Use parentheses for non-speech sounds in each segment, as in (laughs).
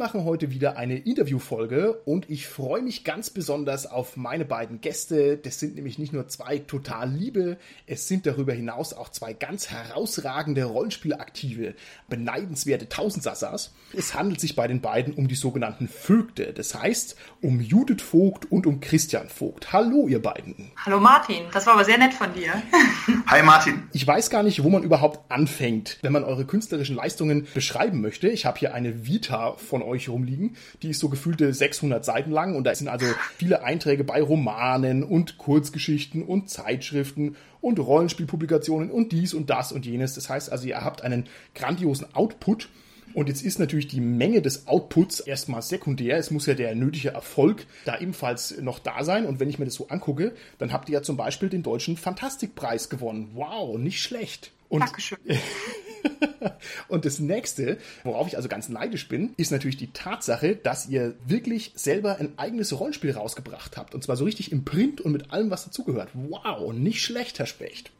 Machen heute wieder eine Interviewfolge und ich freue mich ganz besonders auf meine beiden Gäste. Das sind nämlich nicht nur zwei total liebe, es sind darüber hinaus auch zwei ganz herausragende Rollenspielaktive, beneidenswerte Tausendsassas. Es handelt sich bei den beiden um die sogenannten Vögte, das heißt um Judith Vogt und um Christian Vogt. Hallo, ihr beiden. Hallo Martin, das war aber sehr nett von dir. (laughs) Hi Martin. Ich weiß gar nicht, wo man überhaupt anfängt, wenn man eure künstlerischen Leistungen beschreiben möchte. Ich habe hier eine Vita von von euch rumliegen. Die ist so gefühlte 600 Seiten lang und da sind also viele Einträge bei Romanen und Kurzgeschichten und Zeitschriften und Rollenspielpublikationen und dies und das und jenes. Das heißt also, ihr habt einen grandiosen Output. Und jetzt ist natürlich die Menge des Outputs erstmal sekundär. Es muss ja der nötige Erfolg da ebenfalls noch da sein. Und wenn ich mir das so angucke, dann habt ihr ja zum Beispiel den deutschen Fantastikpreis gewonnen. Wow, nicht schlecht. Und Dankeschön. (laughs) und das nächste, worauf ich also ganz neidisch bin, ist natürlich die Tatsache, dass ihr wirklich selber ein eigenes Rollenspiel rausgebracht habt. Und zwar so richtig im Print und mit allem, was dazugehört. Wow, nicht schlecht, Herr Specht.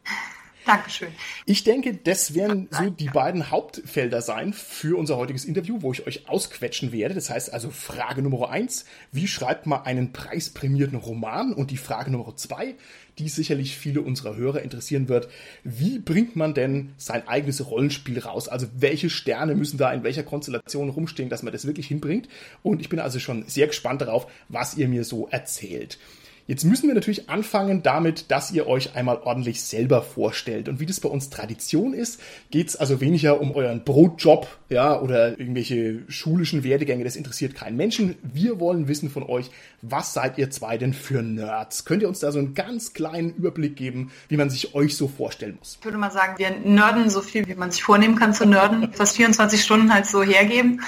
Dankeschön. Ich denke, das werden so die beiden Hauptfelder sein für unser heutiges Interview, wo ich euch ausquetschen werde. Das heißt also Frage Nummer eins, wie schreibt man einen preisprämierten Roman? Und die Frage Nummer zwei, die sicherlich viele unserer Hörer interessieren wird, wie bringt man denn sein eigenes Rollenspiel raus? Also welche Sterne müssen da in welcher Konstellation rumstehen, dass man das wirklich hinbringt? Und ich bin also schon sehr gespannt darauf, was ihr mir so erzählt. Jetzt müssen wir natürlich anfangen damit, dass ihr euch einmal ordentlich selber vorstellt. Und wie das bei uns Tradition ist, geht es also weniger um euren Brotjob, ja, oder irgendwelche schulischen Werdegänge. Das interessiert keinen Menschen. Wir wollen wissen von euch, was seid ihr zwei denn für Nerds? Könnt ihr uns da so einen ganz kleinen Überblick geben, wie man sich euch so vorstellen muss? Ich würde mal sagen, wir nerden so viel, wie man sich vornehmen kann zu nerden. Fast 24 Stunden halt so hergeben.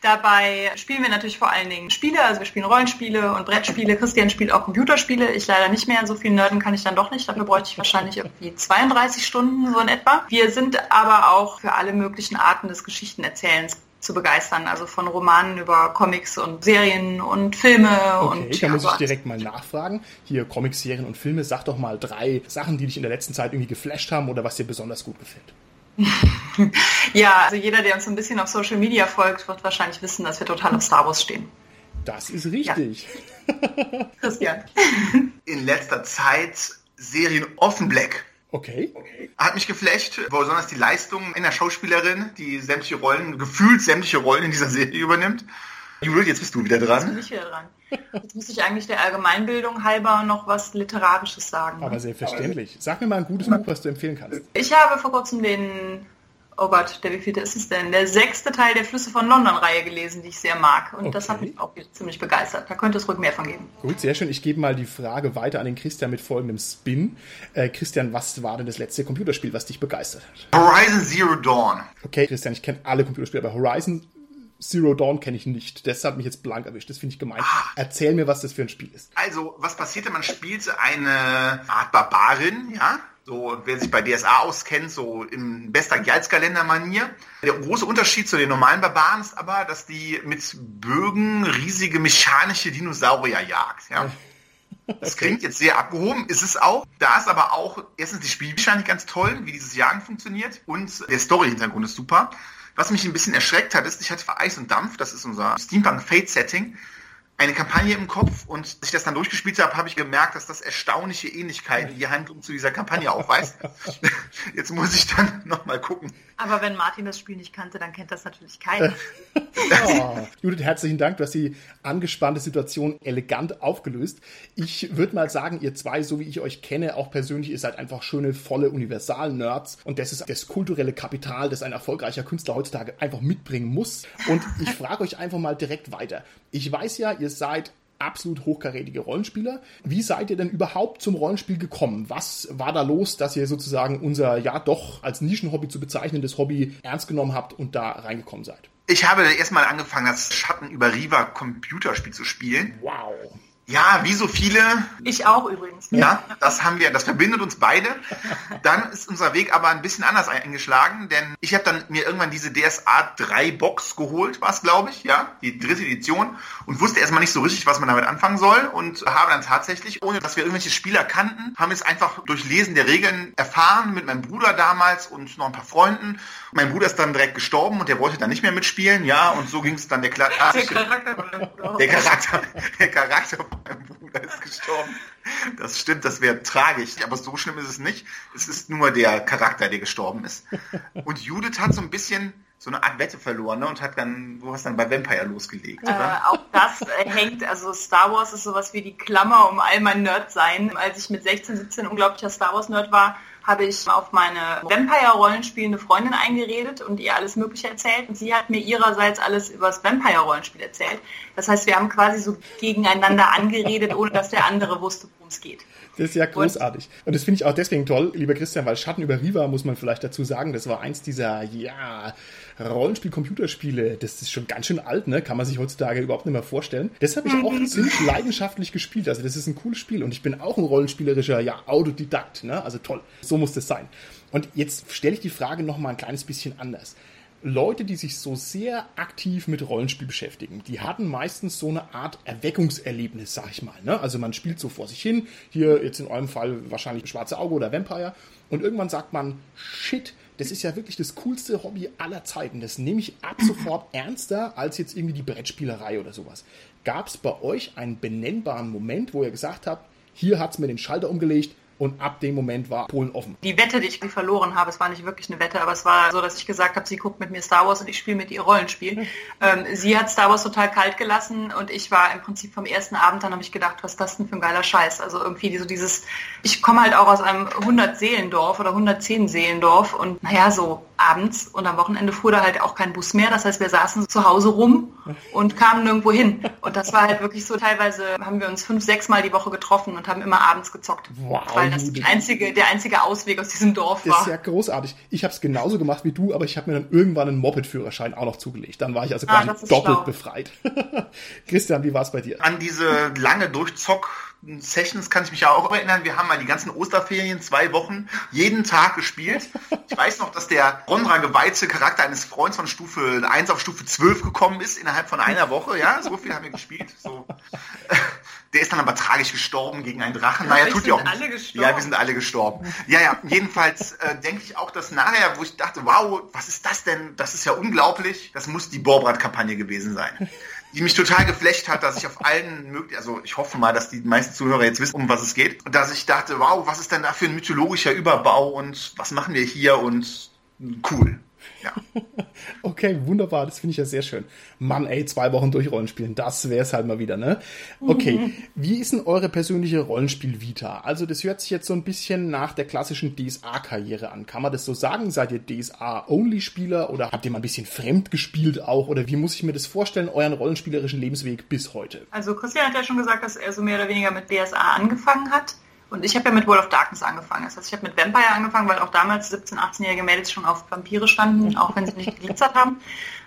Dabei spielen wir natürlich vor allen Dingen Spiele, also wir spielen Rollenspiele und Brettspiele. Christian spielt auch Computerspiele. Ich leider nicht mehr. So viel Nerden kann ich dann doch nicht. Dafür bräuchte ich wahrscheinlich irgendwie 32 Stunden so in etwa. Wir sind aber auch für alle möglichen Arten des Geschichtenerzählens zu begeistern. Also von Romanen über Comics und Serien und Filme. Okay, und, da ja, muss ich direkt mal nachfragen. Hier Comics, Serien und Filme. Sag doch mal drei Sachen, die dich in der letzten Zeit irgendwie geflasht haben oder was dir besonders gut gefällt. (laughs) Ja, also jeder, der uns ein bisschen auf Social Media folgt, wird wahrscheinlich wissen, dass wir total auf Star Wars stehen. Das ist richtig. (laughs) Christian. In letzter Zeit Serien Offen Black. Okay. Hat mich geflasht, besonders die Leistung einer Schauspielerin, die sämtliche Rollen, gefühlt sämtliche Rollen in dieser Serie übernimmt. Judith, jetzt bist du wieder Jetzt bin dran. ich wieder dran. Jetzt muss ich eigentlich der Allgemeinbildung halber noch was Literarisches sagen. Aber selbstverständlich. Sag mir mal ein gutes Buch, was du empfehlen kannst. Ich habe vor kurzem den, oh Gott, der wievielte ist es denn? Der sechste Teil der Flüsse von London-Reihe gelesen, die ich sehr mag. Und das hat Okay. mich auch ziemlich begeistert. Da könnte es ruhig mehr von geben. Gut, sehr schön. Ich gebe mal die Frage weiter an den Christian mit folgendem Spin. Äh, Christian, was war denn das letzte Computerspiel, was dich begeistert hat? Horizon Zero Dawn. Okay, Christian, ich kenne alle Computerspiele, aber Horizon Zero Dawn kenne ich nicht. Das hat mich jetzt blank erwischt. Das finde ich gemein. Erzähl mir, was das für ein Spiel ist. Also, was passierte? Man spielte eine Art Barbarin, ja? So, wer sich bei DSA auskennt, so im bester Geizkalender-Manier. Der große Unterschied zu den normalen Barbaren ist aber, dass die mit Bögen riesige mechanische Dinosaurier jagt, ja? (laughs) Das klingt jetzt sehr abgehoben, ist es auch. Da ist aber auch erstens die Spielmechanik ganz toll, wie dieses Jagen funktioniert und der Story-Hintergrund ist super. Was mich ein bisschen erschreckt hat, ist, ich hatte für Eis und Dampf, das ist unser Steampunk-Fate-Setting, eine Kampagne im Kopf und als ich das dann durchgespielt habe, habe ich gemerkt, dass das erstaunliche Ähnlichkeiten die Handlung zu dieser Kampagne aufweist. (laughs) Jetzt muss ich dann nochmal gucken. Aber wenn Martin das Spiel nicht kannte, dann kennt das natürlich keiner. Oh, Judith, herzlichen Dank. Du hast die angespannte Situation elegant aufgelöst. Ich würde mal sagen, ihr zwei, so wie ich euch kenne, auch persönlich, ihr seid einfach schöne, volle Universal-Nerds. Und das ist das kulturelle Kapital, das ein erfolgreicher Künstler heutzutage einfach mitbringen muss. Und ich frage euch einfach mal direkt weiter. Ich weiß ja, ihr seid absolut hochkarätige Rollenspieler. Wie seid ihr denn überhaupt zum Rollenspiel gekommen? Was war da los, dass ihr sozusagen unser, ja doch als Nischenhobby zu bezeichnendes Hobby ernst genommen habt und da reingekommen seid? Ich habe erstmal angefangen, das Schatten über Riva Computerspiel zu spielen. Wow. Ja, wie so viele. Ich auch übrigens. Ja, das haben wir, das verbindet uns beide. Dann ist unser Weg aber ein bisschen anders eingeschlagen, denn ich habe dann mir irgendwann diese DSA 3 Box geholt, war es glaube ich, ja, die dritte Edition und wusste erstmal nicht so richtig, was man damit anfangen soll und habe dann tatsächlich, ohne dass wir irgendwelche Spieler kannten, haben es einfach durch Lesen der Regeln erfahren mit meinem Bruder damals und noch ein paar Freunden. Mein Bruder ist dann direkt gestorben und der wollte dann nicht mehr mitspielen, ja, und so ging es dann der, Kla der Charakter, der Charakter, der Charakter mein Bruder ist gestorben. Das stimmt, das wäre tragisch, aber so schlimm ist es nicht. Es ist nur der Charakter, der gestorben ist. Und Judith hat so ein bisschen so eine Art Wette verloren ne? und hat dann, du hast dann bei Vampire losgelegt, äh, auch das äh, hängt, also Star Wars ist sowas wie die Klammer um all mein Nerd-Sein. Als ich mit 16, 17 unglaublicher Star Wars-Nerd war, habe ich auf meine Vampire-Rollenspielende Freundin eingeredet und ihr alles Mögliche erzählt. Und sie hat mir ihrerseits alles über das Vampire-Rollenspiel erzählt. Das heißt, wir haben quasi so gegeneinander angeredet, ohne dass der andere wusste, worum es geht. Das ist ja großartig. Und das finde ich auch deswegen toll, lieber Christian, weil Schatten über Riva, muss man vielleicht dazu sagen, das war eins dieser, ja, Rollenspiel-Computerspiele. Das ist schon ganz schön alt, ne? Kann man sich heutzutage überhaupt nicht mehr vorstellen. Das habe ich auch mhm. ziemlich leidenschaftlich gespielt. Also das ist ein cooles Spiel und ich bin auch ein rollenspielerischer, ja, Autodidakt, ne? Also toll. So muss das sein. Und jetzt stelle ich die Frage noch mal ein kleines bisschen anders. Leute, die sich so sehr aktiv mit Rollenspiel beschäftigen, die hatten meistens so eine Art Erweckungserlebnis, sag ich mal. Ne? Also man spielt so vor sich hin, hier jetzt in eurem Fall wahrscheinlich Schwarze Auge oder Vampire, und irgendwann sagt man, shit, das ist ja wirklich das coolste Hobby aller Zeiten. Das nehme ich ab (clears throat) sofort ernster als jetzt irgendwie die Brettspielerei oder sowas. Gab es bei euch einen benennbaren Moment, wo ihr gesagt habt, hier hat es mir den Schalter umgelegt, und ab dem Moment war Polen offen. Die Wette, die ich verloren habe, es war nicht wirklich eine Wette, aber es war so, dass ich gesagt habe, sie guckt mit mir Star Wars und ich spiele mit ihr Rollenspiel. ähm, sie hat Star Wars total kalt gelassen und ich war im Prinzip vom ersten Abend, dann habe ich gedacht, was ist das denn für ein geiler Scheiß? Also irgendwie so dieses, ich komme halt auch aus einem 100-Seelendorf oder 110-Seelendorf und naja, so abends und am Wochenende fuhr da halt auch kein Bus mehr. Das heißt, wir saßen zu Hause rum und kamen nirgendwo hin. Und das war halt wirklich so, teilweise haben wir uns fünf, sechs Mal die Woche getroffen und haben immer abends gezockt. Wow, weil das die einzige, der einzige Ausweg aus diesem Dorf war. Das ist ja großartig. Ich habe es genauso gemacht wie du, aber ich habe mir dann irgendwann einen Moped-Führerschein auch noch zugelegt. Dann war ich also ah, quasi doppelt schlau. befreit. (laughs) Christian, wie war es bei dir? An diese lange Durchzock Sessions kann ich mich auch erinnern. Wir haben mal die ganzen Osterferien zwei Wochen jeden Tag gespielt. Ich weiß noch, dass der Rondra geweihte Charakter eines Freundes von Stufe 1 auf Stufe 12 gekommen ist innerhalb von einer Woche. Ja, so viel haben wir gespielt. So. Der ist dann aber tragisch gestorben gegen einen Drachen. Ja, naja, tut ja auch alle gestorben. Ja, wir sind alle gestorben. Ja, ja, jedenfalls äh, denke ich auch, dass nachher, wo ich dachte, wow, was ist das denn? Das ist ja unglaublich. Das muss die Borbrat-Kampagne gewesen sein die mich total geflecht hat, dass ich auf allen möglichen, also ich hoffe mal, dass die meisten Zuhörer jetzt wissen, um was es geht, dass ich dachte, wow, was ist denn da für ein mythologischer Überbau und was machen wir hier und cool. Ja. (laughs) okay, wunderbar, das finde ich ja sehr schön. Mann, ey, zwei Wochen durch Rollenspielen, das wäre es halt mal wieder, ne? Okay, mhm. wie ist denn eure persönliche Rollenspiel-Vita? Also, das hört sich jetzt so ein bisschen nach der klassischen DSA-Karriere an. Kann man das so sagen? Seid ihr DSA-Only-Spieler oder habt ihr mal ein bisschen fremd gespielt auch? Oder wie muss ich mir das vorstellen, euren rollenspielerischen Lebensweg bis heute? Also, Christian hat ja schon gesagt, dass er so mehr oder weniger mit DSA angefangen hat. Und ich habe ja mit World of Darkness angefangen. Das heißt, ich habe mit Vampire angefangen, weil auch damals 17-, 18-jährige Mädels schon auf Vampire standen, auch wenn sie nicht geglitzert haben.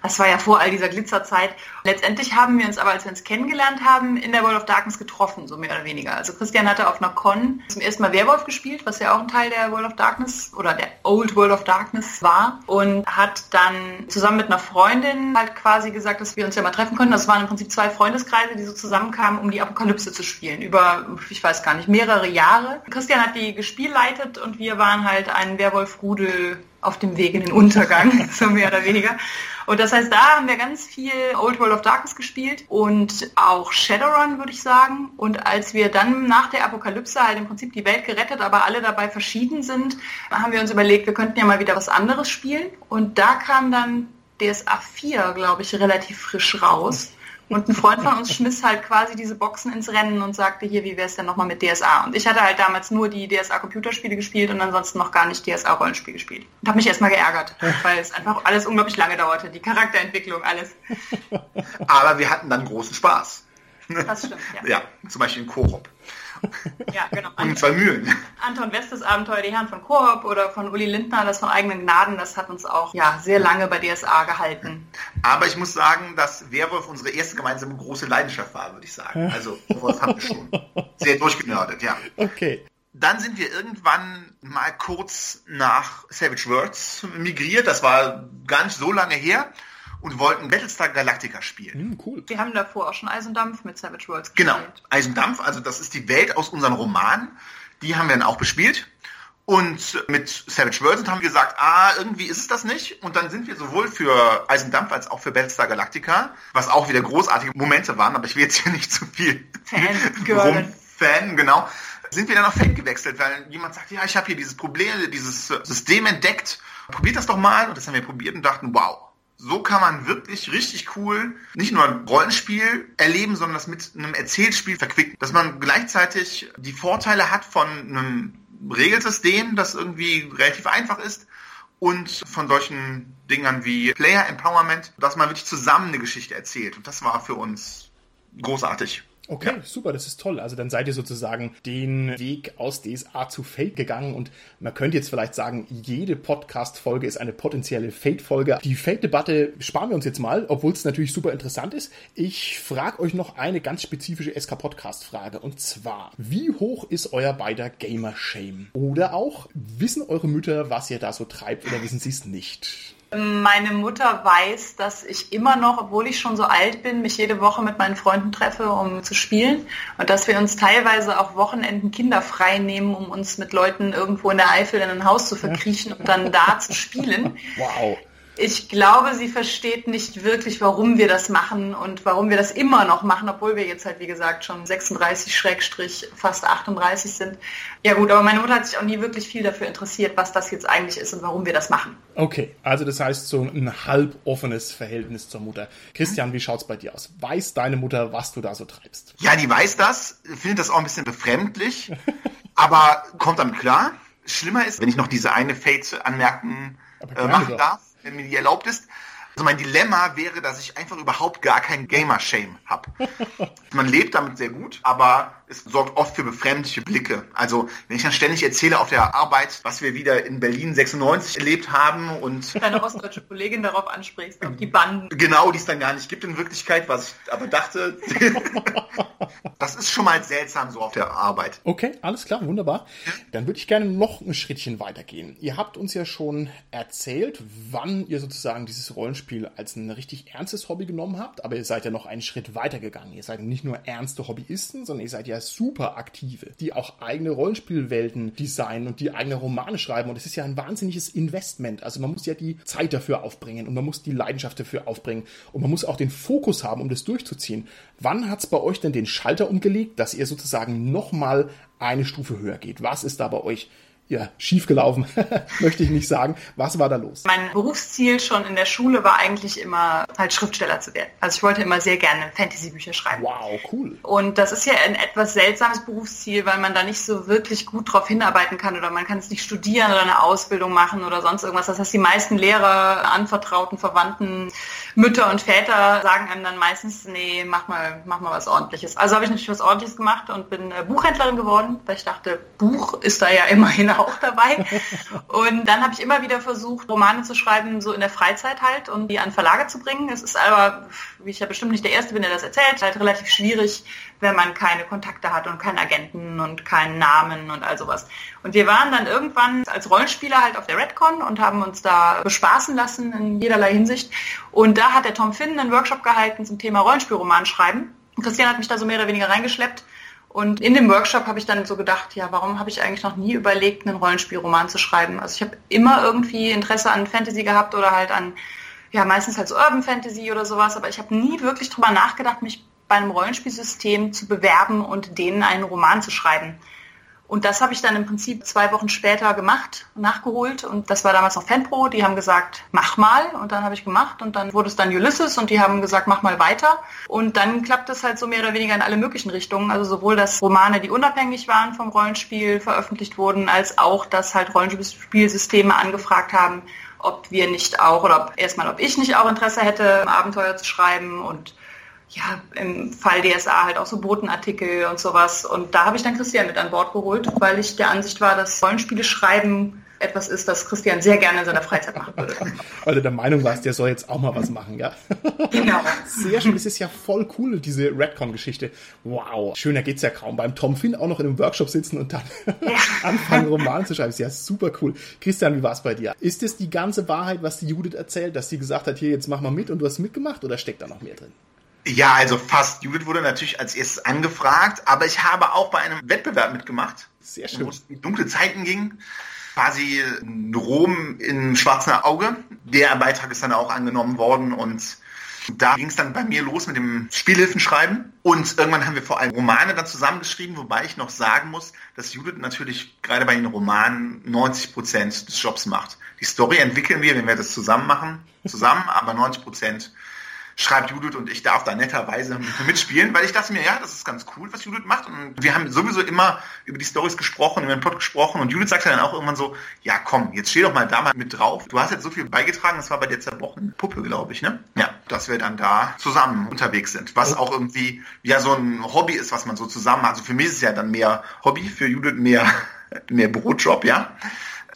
Das war ja vor all dieser Glitzerzeit. Letztendlich haben wir uns aber, als wir uns kennengelernt haben, in der World of Darkness getroffen, so mehr oder weniger. Also Christian hatte auf einer Con zum ersten Mal Werwolf gespielt, was ja auch ein Teil der World of Darkness oder der Old World of Darkness war und hat dann zusammen mit einer Freundin halt quasi gesagt, dass wir uns ja mal treffen können. Das waren im Prinzip zwei Freundeskreise, die so zusammenkamen, um die Apokalypse zu spielen. Über, ich weiß gar nicht, mehrere Jahre. Christian hat die gespielleitet und wir waren halt ein Werwolf-Rudel auf dem Weg in den Untergang, (laughs) so mehr oder weniger. Und das heißt, da haben wir ganz viel Old World of Darkness gespielt und auch Shadowrun, würde ich sagen. Und als wir dann nach der Apokalypse halt im Prinzip die Welt gerettet, aber alle dabei verschieden sind, haben wir uns überlegt, wir könnten ja mal wieder was anderes spielen. Und da kam dann DSA 4, glaube ich, relativ frisch raus. Und ein Freund von uns (laughs) schmiss halt quasi diese Boxen ins Rennen und sagte, hier, wie wäre es denn nochmal mit DSA? Und ich hatte halt damals nur die DSA-Computerspiele gespielt und ansonsten noch gar nicht DSA-Rollenspiel gespielt. Und habe mich erstmal geärgert, (laughs) weil es einfach alles unglaublich lange dauerte, die Charakterentwicklung, alles. (laughs) Aber wir hatten dann großen Spaß. Das stimmt, ja. ja, zum Beispiel in Koop. Ja, genau. Und zwei Mühlen. Anton Westes Abenteuer, die Herren von Koop oder von Uli Lindner, das von eigenen Gnaden, das hat uns auch ja, sehr lange bei DSA gehalten. Aber ich muss sagen, dass Werwolf unsere erste gemeinsame große Leidenschaft war, würde ich sagen. Also, Werwolf haben wir schon sehr durchgenördet, ja. Okay. Dann sind wir irgendwann mal kurz nach Savage Worlds migriert. Das war gar nicht so lange her. Und wollten Battlestar Galactica spielen. Hm, cool. Wir haben davor auch schon Eis und Dampf mit Savage Worlds Genau, gespielt. Eis und Dampf, also das ist die Welt aus unseren Romanen. Die haben wir dann auch bespielt. Und mit Savage Worlds haben wir gesagt, ah, irgendwie ist es das nicht. Und dann sind wir sowohl für Eis und Dampf als auch für Battlestar Galactica, was auch wieder großartige Momente waren, aber ich will jetzt hier nicht zu viel Fangirlen. Fan, (laughs) genau. Sind wir dann auf Fate gewechselt, weil jemand sagt, ja, ich habe hier dieses Problem, dieses System entdeckt. Probiert das doch mal. Und das haben wir probiert und dachten, wow, so kann man wirklich richtig cool nicht nur ein Rollenspiel erleben, sondern das mit einem Erzählspiel verquicken. Dass man gleichzeitig die Vorteile hat von einem Regelsystem, das irgendwie relativ einfach ist und von solchen Dingern wie Player Empowerment, dass man wirklich zusammen eine Geschichte erzählt. Und das war für uns großartig. Okay, super, das ist toll. Also dann seid ihr sozusagen den Weg aus DSA zu Fate gegangen und man könnte jetzt vielleicht sagen, jede Podcast-Folge ist eine potenzielle Fate-Folge. Die Fate-Debatte sparen wir uns jetzt mal, obwohl es natürlich super interessant ist. Ich frage euch noch eine ganz spezifische SK-Podcast-Frage und zwar, wie hoch ist euer beider Gamer-Shame? Oder auch, wissen eure Mütter, was ihr da so treibt oder wissen sie es nicht? Meine Mutter weiß, dass ich immer noch, obwohl ich schon so alt bin, mich jede Woche mit meinen Freunden treffe, um zu spielen. Und dass wir uns teilweise auch Wochenenden kinderfrei nehmen, um uns mit Leuten irgendwo in der Eifel in ein Haus zu verkriechen und dann da zu spielen. (laughs) Wow. Ich glaube, sie versteht nicht wirklich, warum wir das machen und warum wir das immer noch machen, obwohl wir jetzt halt, wie gesagt, schon 36 Schrägstrich fast 38 sind. Ja gut, aber meine Mutter hat sich auch nie wirklich viel dafür interessiert, was das jetzt eigentlich ist und warum wir das machen. Okay, also das heißt so ein halb offenes Verhältnis zur Mutter. Christian, wie schaut's bei dir aus? Weiß deine Mutter, was du da so treibst? Ja, die weiß das, findet das auch ein bisschen befremdlich, (laughs) aber kommt damit klar. Schlimmer ist, wenn ich noch diese eine Fate-Anmerkung äh, machen darf, wenn mir die erlaubt ist. Also mein Dilemma wäre, dass ich einfach überhaupt gar kein Gamer-Shame habe. (laughs) Man lebt damit sehr gut, aber es sorgt oft für befremdliche Blicke. Also wenn ich dann ständig erzähle auf der Arbeit, was wir wieder in Berlin 96 erlebt haben und Deine ostdeutsche Kollegin darauf ansprichst, auf die Banden. genau, die es dann gar nicht gibt in Wirklichkeit, was ich aber dachte, (laughs) das ist schon mal seltsam so auf der Arbeit. Okay, alles klar, wunderbar. Dann würde ich gerne noch ein Schrittchen weitergehen. Ihr habt uns ja schon erzählt, wann ihr sozusagen dieses Rollenspiel als ein richtig ernstes Hobby genommen habt, aber ihr seid ja noch einen Schritt weiter gegangen. Ihr seid nicht nur ernste Hobbyisten, sondern ihr seid ja super aktive, die auch eigene Rollenspielwelten designen und die eigene Romane schreiben. Und es ist ja ein wahnsinniges Investment. Also man muss ja die Zeit dafür aufbringen und man muss die Leidenschaft dafür aufbringen und man muss auch den Fokus haben, um das durchzuziehen. Wann hat es bei euch denn den Schalter umgelegt, dass ihr sozusagen nochmal eine Stufe höher geht? Was ist da bei euch ja, schiefgelaufen, (laughs) möchte ich nicht sagen. Was war da los? Mein Berufsziel schon in der Schule war eigentlich immer halt Schriftsteller zu werden. Also ich wollte immer sehr gerne Fantasy-Bücher schreiben. Wow, cool. Und das ist ja ein etwas seltsames Berufsziel, weil man da nicht so wirklich gut drauf hinarbeiten kann oder man kann es nicht studieren oder eine Ausbildung machen oder sonst irgendwas. Das heißt, die meisten Lehrer, Anvertrauten, Verwandten, Mütter und Väter sagen einem dann meistens, nee, mach mal, mach mal was ordentliches. Also habe ich natürlich was ordentliches gemacht und bin äh, Buchhändlerin geworden, weil ich dachte, Buch ist da ja (laughs) immerhin auch dabei. (laughs) Und dann habe ich immer wieder versucht, Romane zu schreiben, so in der Freizeit halt und die an Verlage zu bringen. Es ist aber, wie ich ja bestimmt nicht der Erste bin, der das erzählt, halt relativ schwierig, wenn man keine Kontakte hat und keinen Agenten und keinen Namen und all sowas. Und wir waren dann irgendwann als Rollenspieler halt auf der Redcon und haben uns da bespaßen lassen in jederlei Hinsicht. Und da hat der Tom Finn einen Workshop gehalten zum Thema Rollenspielroman schreiben. Christian hat mich da so mehr oder weniger reingeschleppt. Und in dem Workshop habe ich dann so gedacht, ja, warum habe ich eigentlich noch nie überlegt, einen Rollenspielroman zu schreiben? Also ich habe immer irgendwie Interesse an Fantasy gehabt oder halt an, ja, meistens halt so Urban Fantasy oder sowas, aber ich habe nie wirklich drüber nachgedacht, mich bei einem Rollenspielsystem zu bewerben und denen einen Roman zu schreiben. Und das habe ich dann im Prinzip zwei Wochen später gemacht, nachgeholt. Und das war damals noch Fanpro. Die haben gesagt, mach mal. Und dann habe ich gemacht. Und dann wurde es dann Ulysses. Und die haben gesagt, mach mal weiter. Und dann klappt es halt so mehr oder weniger in alle möglichen Richtungen. Also sowohl, dass Romane, die unabhängig waren vom Rollenspiel, veröffentlicht wurden, als auch, dass halt Rollenspielsysteme angefragt haben, ob wir nicht auch, oder ob, erstmal, ob ich nicht auch Interesse hätte, Abenteuer zu schreiben. Und ja, im Fall DSA halt auch so Botenartikel und sowas. Und da habe ich dann Christian mit an Bord geholt, weil ich der Ansicht war, dass Rollenspiele schreiben etwas ist, das Christian sehr gerne in seiner Freizeit machen würde. (laughs) Weil du der Meinung warst, der soll jetzt auch mal was machen, ja? (laughs) Genau. Sehr schön, das ist ja voll cool, diese Redcon-Geschichte. Wow, schöner geht's ja kaum. Beim Tom Finn auch noch in einem Workshop sitzen und dann (laughs) ja. anfangen, Roman zu schreiben. Ist ja super cool. Christian, wie war's bei dir? Ist es die ganze Wahrheit, was die Judith erzählt, dass sie gesagt hat, hier, jetzt mach mal mit und du hast mitgemacht oder steckt da noch mehr drin? Ja, also fast. Judith wurde natürlich als erstes angefragt, aber ich habe auch bei einem Wettbewerb mitgemacht. Sehr schön. Wo es in dunkle Zeiten ging quasi Rom im schwarzen Auge. Der Beitrag ist dann auch angenommen worden und da ging es dann bei mir los mit dem Spielhilfenschreiben. Und irgendwann haben wir vor allem Romane dann zusammengeschrieben, wobei ich noch sagen muss, dass Judith natürlich gerade bei den Romanen 90 Prozent des Jobs macht. Die Story entwickeln wir, wenn wir das zusammen machen, zusammen, aber 90 Prozent schreibt Judith und ich darf da netterweise mitspielen, weil ich dachte mir, ja, das ist ganz cool, was Judith macht. Und wir haben sowieso immer über die Stories gesprochen, über den Pod gesprochen und Judith sagte dann auch irgendwann so, ja komm, jetzt steh doch mal da mal mit drauf. Du hast jetzt so viel beigetragen, das war bei der zerbrochenen Puppe, glaube ich, ne? Ja, dass wir dann da zusammen unterwegs sind. Was auch irgendwie ja so ein Hobby ist, was man so zusammen hat. Also für mich ist es ja dann mehr Hobby, für Judith mehr, (laughs) mehr Brotjob, ja.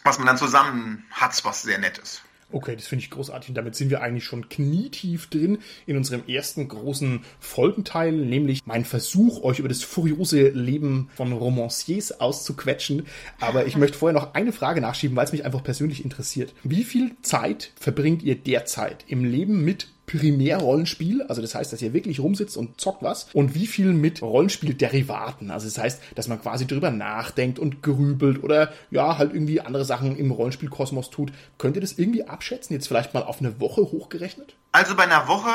Was man dann zusammen hat, was sehr nett ist. Okay, das finde ich großartig. Und damit sind wir eigentlich schon knietief drin in unserem ersten großen Folgenteil, nämlich mein Versuch, euch über das furiose Leben von Romanciers auszuquetschen. Aber ich möchte vorher noch eine Frage nachschieben, weil es mich einfach persönlich interessiert. Wie viel Zeit verbringt ihr derzeit im Leben mit Primärrollenspiel, also das heißt, dass ihr wirklich rumsitzt und zockt was und wie viel mit Rollenspielderivaten, also das heißt, dass man quasi drüber nachdenkt und grübelt oder ja, halt irgendwie andere Sachen im Rollenspielkosmos tut. Könnt ihr das irgendwie abschätzen, jetzt vielleicht mal auf eine Woche hochgerechnet? Also bei einer Woche,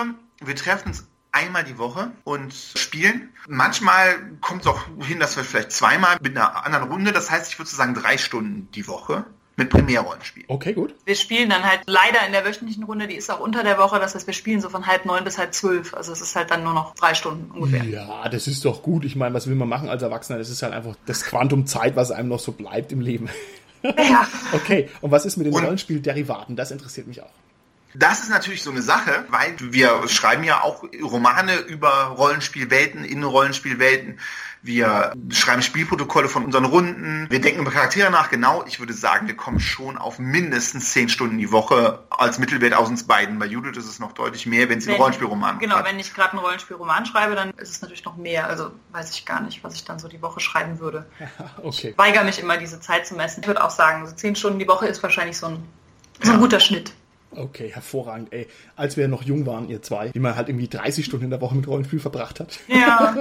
wir treffen uns einmal die Woche und spielen. Manchmal kommt es auch hin, dass wir vielleicht zweimal mit einer anderen Runde, das heißt, ich würde sagen drei Stunden die Woche mit Primärrollenspiel. Okay, gut. Wir spielen dann halt leider in der wöchentlichen Runde, die ist auch unter der Woche, das heißt, wir spielen so von halb neun bis halb zwölf. Also es ist halt dann nur noch drei Stunden ungefähr. Ja, das ist doch gut. Ich meine, was will man machen als Erwachsener? Das ist halt einfach das Quantum Zeit, was einem noch so bleibt im Leben. Ja. (laughs) okay, und was ist mit den Rollenspielderivaten? Das interessiert mich auch. Das ist natürlich so eine Sache, weil wir schreiben ja auch Romane über Rollenspielwelten, in Rollenspielwelten. Wir schreiben Spielprotokolle von unseren Runden. Wir denken über Charaktere nach. Genau, ich würde sagen, wir kommen schon auf mindestens zehn Stunden die Woche als Mittelwert aus uns beiden. Bei Judith ist es noch deutlich mehr, wenn sie einen Rollenspielroman Genau, hat. wenn ich gerade einen Rollenspielroman schreibe, dann ist es natürlich noch mehr. Also weiß ich gar nicht, was ich dann so die Woche schreiben würde. (laughs) okay. Ich weigere mich immer, diese Zeit zu messen. Ich würde auch sagen, so zehn Stunden die Woche ist wahrscheinlich so ein, so ein ja. guter Schnitt. Okay, hervorragend, ey. Als wir noch jung waren, ihr zwei, wie man halt irgendwie 30 Stunden in der Woche mit Rollenspiel verbracht hat. Ja.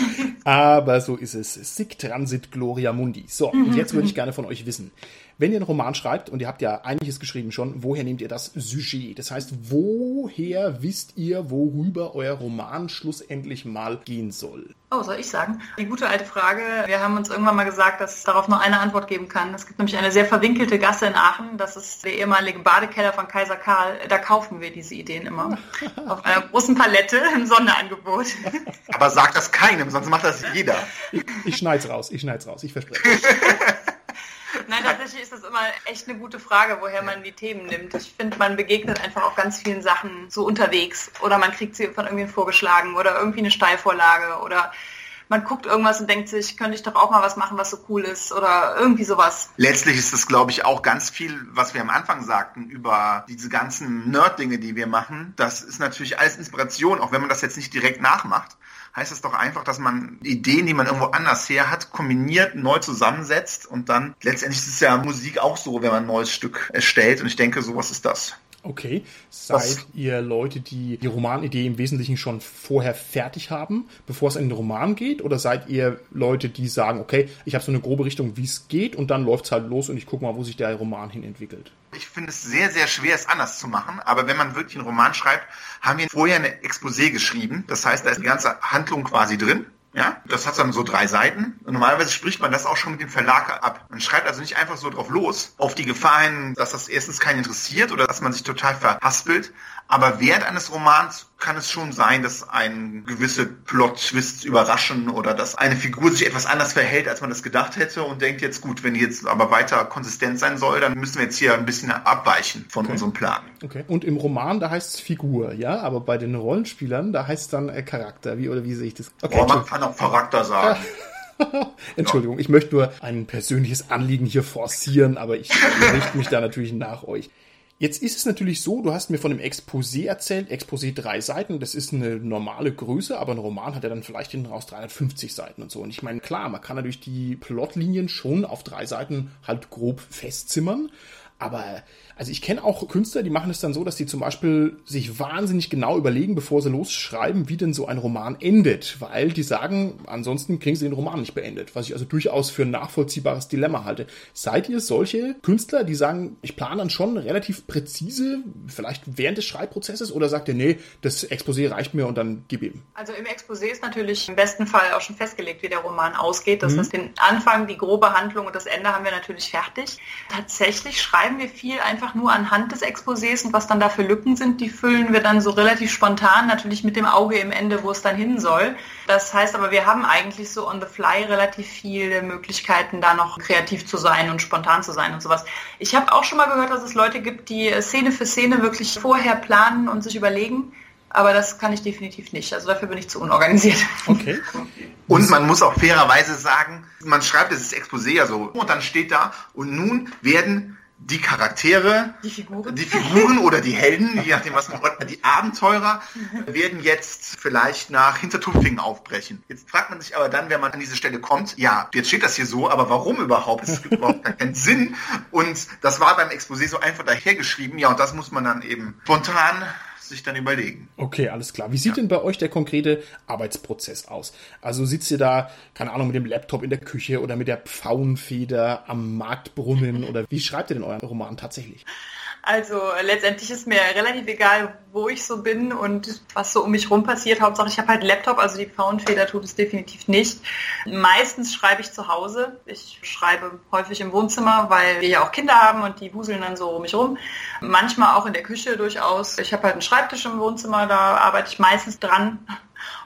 (laughs) Aber so ist es. Sic transit gloria mundi. So, und jetzt würde ich gerne von euch wissen. Wenn ihr einen Roman schreibt, und ihr habt ja einiges geschrieben schon, woher nehmt ihr das Sujet? Das heißt, woher wisst ihr, worüber euer Roman schlussendlich mal gehen soll? Oh, soll ich sagen? Die gute alte Frage. Wir haben uns irgendwann mal gesagt, dass es darauf nur eine Antwort geben kann. Es gibt nämlich eine sehr verwinkelte Gasse in Aachen. Das ist der ehemalige Badekeller von Kaiser Karl. Da kaufen wir diese Ideen immer. (laughs) Auf einer großen Palette im Sonderangebot. Aber sagt das keinem, sonst macht das jeder. Ich, ich schneid's raus, ich schneid's raus, ich verspreche. (laughs) Nein, tatsächlich ist das immer echt eine gute Frage, woher man die Themen nimmt. Ich finde, man begegnet einfach auch ganz vielen Sachen so unterwegs oder man kriegt sie von irgendwen vorgeschlagen oder irgendwie eine Steilvorlage oder man guckt irgendwas und denkt sich, könnte ich doch auch mal was machen, was so cool ist oder irgendwie sowas. Letztlich ist das, glaube ich, auch ganz viel, was wir am Anfang sagten über diese ganzen Nerd-Dinge, die wir machen. Das ist natürlich alles Inspiration, auch wenn man das jetzt nicht direkt nachmacht heißt es doch einfach, dass man Ideen, die man irgendwo anders her hat, kombiniert, neu zusammensetzt und dann letztendlich ist es ja Musik auch so, wenn man ein neues Stück erstellt und ich denke, sowas ist das. Okay. Seid Was? ihr Leute, die die Romanidee im Wesentlichen schon vorher fertig haben, bevor es in den Roman geht? Oder seid ihr Leute, die sagen, okay, ich habe so eine grobe Richtung, wie es geht und dann läuft es halt los und ich gucke mal, wo sich der Roman hin entwickelt? Ich finde es sehr, sehr schwer, es anders zu machen. Aber wenn man wirklich einen Roman schreibt, haben wir vorher eine Exposé geschrieben. Das heißt, da ist die ganze Handlung quasi drin. Ja, das hat dann so drei Seiten. Und normalerweise spricht man das auch schon mit dem Verlag ab. Man schreibt also nicht einfach so drauf los, auf die Gefahr hin, dass das erstens keinen interessiert oder dass man sich total verhaspelt. Aber während eines Romans kann es schon sein, dass ein gewisse Plot-Twists überraschen oder dass eine Figur sich etwas anders verhält, als man das gedacht hätte und denkt jetzt, gut, wenn die jetzt aber weiter konsistent sein soll, dann müssen wir jetzt hier ein bisschen abweichen von okay. unserem Plan. Okay. Und im Roman, da heißt es Figur, ja, aber bei den Rollenspielern, da heißt es dann äh, Charakter. Wie oder wie sehe ich das? Okay, oh, man kann auch Charakter sagen. (laughs) Entschuldigung, ich möchte nur ein persönliches Anliegen hier forcieren, aber ich richte mich da natürlich nach euch. Jetzt ist es natürlich so, du hast mir von dem Exposé erzählt, Exposé drei Seiten, das ist eine normale Größe, aber ein Roman hat ja dann vielleicht hinten raus 350 Seiten und so. Und ich meine, klar, man kann natürlich die Plotlinien schon auf drei Seiten halt grob festzimmern, aber also ich kenne auch Künstler, die machen es dann so, dass die zum Beispiel sich wahnsinnig genau überlegen, bevor sie losschreiben, wie denn so ein Roman endet, weil die sagen, ansonsten kriegen sie den Roman nicht beendet, was ich also durchaus für ein nachvollziehbares Dilemma halte. Seid ihr solche Künstler, die sagen, ich plane dann schon relativ präzise, vielleicht während des Schreibprozesses, oder sagt ihr, nee, das Exposé reicht mir und dann gib ihm? Also im Exposé ist natürlich im besten Fall auch schon festgelegt, wie der Roman ausgeht. Das mhm. heißt, den Anfang, die grobe Handlung und das Ende haben wir natürlich fertig. Tatsächlich schreiben wir viel einfach einfach nur anhand des Exposés und was dann da für Lücken sind, die füllen wir dann so relativ spontan, natürlich mit dem Auge im Ende, wo es dann hin soll. Das heißt aber, wir haben eigentlich so on the fly relativ viele Möglichkeiten, da noch kreativ zu sein und spontan zu sein und sowas. Ich habe auch schon mal gehört, dass es Leute gibt, die Szene für Szene wirklich vorher planen und sich überlegen. Aber das kann ich definitiv nicht. Also dafür bin ich zu unorganisiert. Okay. Und man muss auch fairerweise sagen, man schreibt dieses Exposé ja so und dann steht da und nun werden die Charaktere, die Figuren, die Figuren oder die Helden, je nachdem was man die Abenteurer werden jetzt vielleicht nach Hintertupfingen aufbrechen. Jetzt fragt man sich aber dann, wenn man an diese Stelle kommt, ja, jetzt steht das hier so, aber warum überhaupt? Es gibt überhaupt keinen Sinn. Und das war beim Exposé so einfach dahergeschrieben, ja, und das muss man dann eben spontan sich dann überlegen. Okay, alles klar. Wie sieht ja. denn bei euch der konkrete Arbeitsprozess aus? Also sitzt ihr da, keine Ahnung, mit dem Laptop in der Küche oder mit der Pfauenfeder am Marktbrunnen (laughs) oder wie schreibt ihr denn euren Roman tatsächlich? Also letztendlich ist mir relativ egal, wo ich so bin und was so um mich rum passiert. Hauptsache ich habe halt einen Laptop, also die Pfauenfeder tut es definitiv nicht. Meistens schreibe ich zu Hause. Ich schreibe häufig im Wohnzimmer, weil wir ja auch Kinder haben und die wuseln dann so um mich rum. Manchmal auch in der Küche durchaus. Ich habe halt einen Schreibtisch im Wohnzimmer, da arbeite ich meistens dran.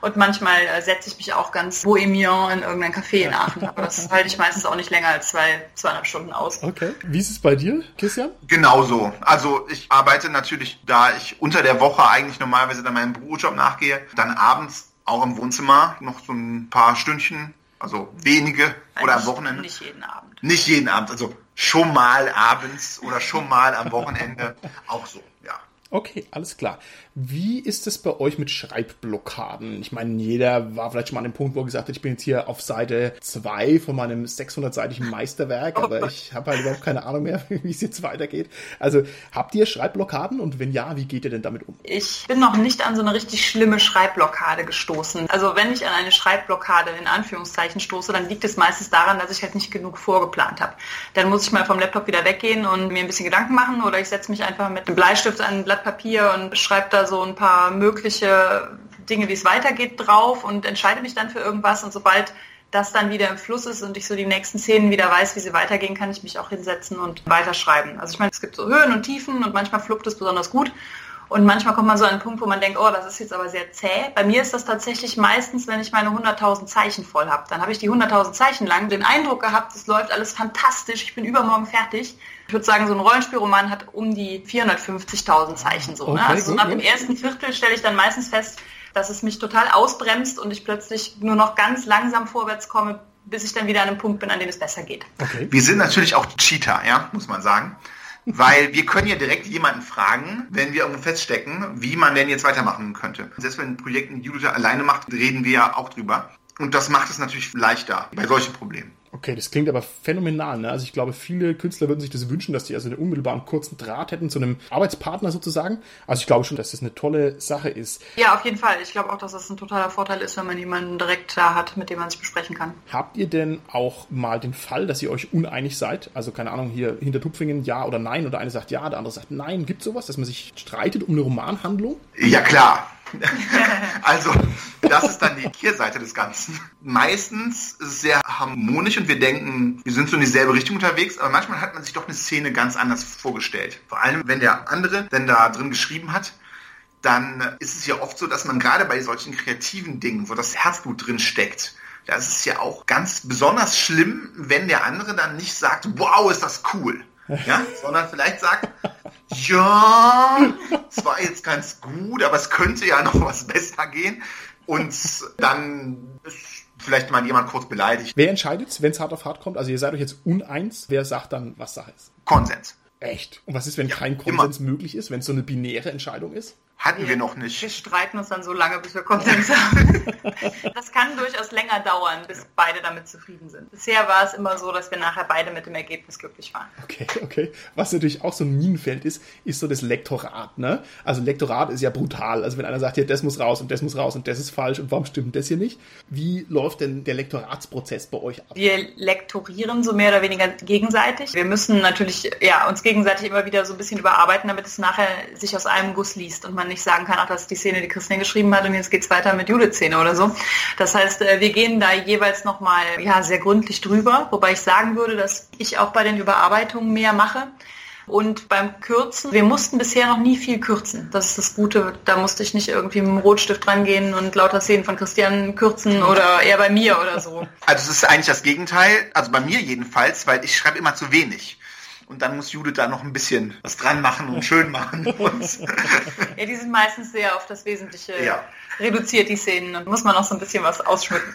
Und manchmal äh, setze ich mich auch ganz bohemian in irgendein Café in Aachen. Aber das (laughs) halte ich meistens auch nicht länger als zwei, zweieinhalb Stunden aus. Okay. Wie ist es bei dir, Christian? Genauso. Also ich arbeite natürlich, da ich unter der Woche eigentlich normalerweise dann meinem Bürojob nachgehe, dann abends auch im Wohnzimmer noch so ein paar Stündchen, also wenige Nein, oder am Wochenende. Nicht jeden Abend. Nicht jeden Abend, also schon mal abends oder schon mal am Wochenende auch so, ja. Okay, alles klar. Wie ist es bei euch mit Schreibblockaden? Ich meine, jeder war vielleicht schon mal an dem Punkt, wo er gesagt hat, ich bin jetzt hier auf Seite 2 von meinem 600-seitigen Meisterwerk, aber ich habe halt überhaupt keine Ahnung mehr, (laughs) wie es jetzt weitergeht. Also habt ihr Schreibblockaden und wenn ja, wie geht ihr denn damit um? Ich bin noch nicht an so eine richtig schlimme Schreibblockade gestoßen. Also wenn ich an eine Schreibblockade in Anführungszeichen stoße, dann liegt es meistens daran, dass ich halt nicht genug vorgeplant habe. Dann muss ich mal vom Laptop wieder weggehen und mir ein bisschen Gedanken machen oder ich setze mich einfach mit einem Bleistift an ein Blatt Papier und schreibe da so ein paar mögliche Dinge, wie es weitergeht, drauf und entscheide mich dann für irgendwas. Und sobald das dann wieder im Fluss ist und ich so die nächsten Szenen wieder weiß, wie sie weitergehen, kann ich mich auch hinsetzen und weiterschreiben. Also ich meine, es gibt so Höhen und Tiefen und manchmal fluppt es besonders gut. Und manchmal kommt man so an einen Punkt, wo man denkt, oh, das ist jetzt aber sehr zäh. Bei mir ist das tatsächlich meistens, wenn ich meine 100.000 Zeichen voll habe. Dann habe ich die 100.000 Zeichen lang den Eindruck gehabt, es läuft alles fantastisch, ich bin übermorgen fertig. Ich würde sagen, so ein Rollenspielroman hat um die 450.000 Zeichen so. Ne? Okay, ne? Also so nach dem ersten Viertel stelle ich dann meistens fest, dass es mich total ausbremst und ich plötzlich nur noch ganz langsam vorwärts komme, bis ich dann wieder an einem Punkt bin, an dem es besser geht. Okay. Wir sind natürlich auch Cheater, ja, muss man sagen. Weil wir können ja direkt jemanden fragen, wenn wir irgendwo feststecken, wie man denn jetzt weitermachen könnte. Selbst wenn ein Projekt ein User alleine macht, reden wir ja auch drüber. Und das macht es natürlich leichter bei solchen Problemen. Okay, das klingt aber phänomenal. Ne? Also ich glaube, viele Künstler würden sich das wünschen, dass die also einen unmittelbaren kurzen Draht hätten zu einem Arbeitspartner sozusagen. Also ich glaube schon, dass das eine tolle Sache ist. Ja, auf jeden Fall. Ich glaube auch, dass das ein totaler Vorteil ist, wenn man jemanden direkt da hat, mit dem man es besprechen kann. Habt ihr denn auch mal den Fall, dass ihr euch uneinig seid? Also keine Ahnung, hier hinter Tupfingen ja oder nein oder eine sagt ja, der andere sagt nein. Gibt es sowas, dass man sich streitet um eine Romanhandlung? Ja, klar. (laughs) also, das ist dann die Kehrseite des Ganzen. Meistens sehr harmonisch und wir denken, wir sind so in dieselbe Richtung unterwegs, aber manchmal hat man sich doch eine Szene ganz anders vorgestellt. Vor allem, wenn der andere denn da drin geschrieben hat, dann ist es ja oft so, dass man gerade bei solchen kreativen Dingen, wo das Herzblut drin steckt, das ist ja auch ganz besonders schlimm, wenn der andere dann nicht sagt, wow, ist das cool. Ja, sondern vielleicht sagt, ja, es war jetzt ganz gut, aber es könnte ja noch was besser gehen. Und dann ist vielleicht mal jemand kurz beleidigt. Wer entscheidet, wenn es hart auf hart kommt? Also ihr seid euch jetzt uneins. Wer sagt dann, was Sache ist? Konsens. Echt? Und was ist, wenn ja, kein Konsens immer. möglich ist, wenn es so eine binäre Entscheidung ist? Hatten wir, wir noch nicht. Wir streiten uns dann so lange, bis wir Konsens haben. (laughs) das kann durchaus länger dauern, bis beide damit zufrieden sind. Bisher war es immer so, dass wir nachher beide mit dem Ergebnis glücklich waren. Okay, okay. Was natürlich auch so ein Minenfeld ist, ist so das Lektorat. Ne? Also Lektorat ist ja brutal. Also wenn einer sagt, hier, das muss raus und das muss raus und das ist falsch und warum stimmt das hier nicht? Wie läuft denn der Lektoratsprozess bei euch ab? Wir lektorieren so mehr oder weniger gegenseitig. Wir müssen natürlich ja, uns gegenseitig immer wieder so ein bisschen überarbeiten, damit es nachher sich aus einem Guss liest und man man nicht sagen kann, ach, das ist die Szene, die Christine geschrieben hat und jetzt geht es weiter mit Judith-Szene oder so. Das heißt, äh, wir gehen da jeweils nochmal ja, sehr gründlich drüber, wobei ich sagen würde, dass ich auch bei den Überarbeitungen mehr mache. Und beim Kürzen, wir mussten bisher noch nie viel kürzen. Das ist das Gute. Da musste ich nicht irgendwie mit dem Rotstift rangehen und lauter Szenen von Christian kürzen oder eher bei mir oder so. Also es ist eigentlich das Gegenteil. Also bei mir jedenfalls, weil ich schreibe immer zu wenig. Und dann muss Judith da noch ein bisschen was dran machen und schön machen. (laughs) Und ja, die sind meistens sehr auf das Wesentliche ja. reduziert, die Szenen. Und muss man noch so ein bisschen was ausschmücken.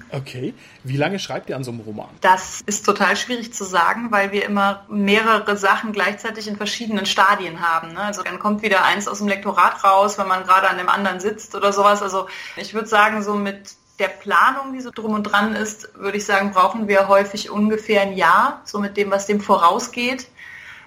(laughs) Okay. Wie lange schreibt ihr an so einem Roman? Das ist total schwierig zu sagen, weil wir immer mehrere Sachen gleichzeitig in verschiedenen Stadien haben. Ne? Also dann kommt wieder eins aus dem Lektorat raus, wenn man gerade an dem anderen sitzt oder sowas. Also ich würde sagen, so mit der Planung, die so drum und dran ist, würde ich sagen, brauchen wir häufig ungefähr ein Jahr, so mit dem, was dem vorausgeht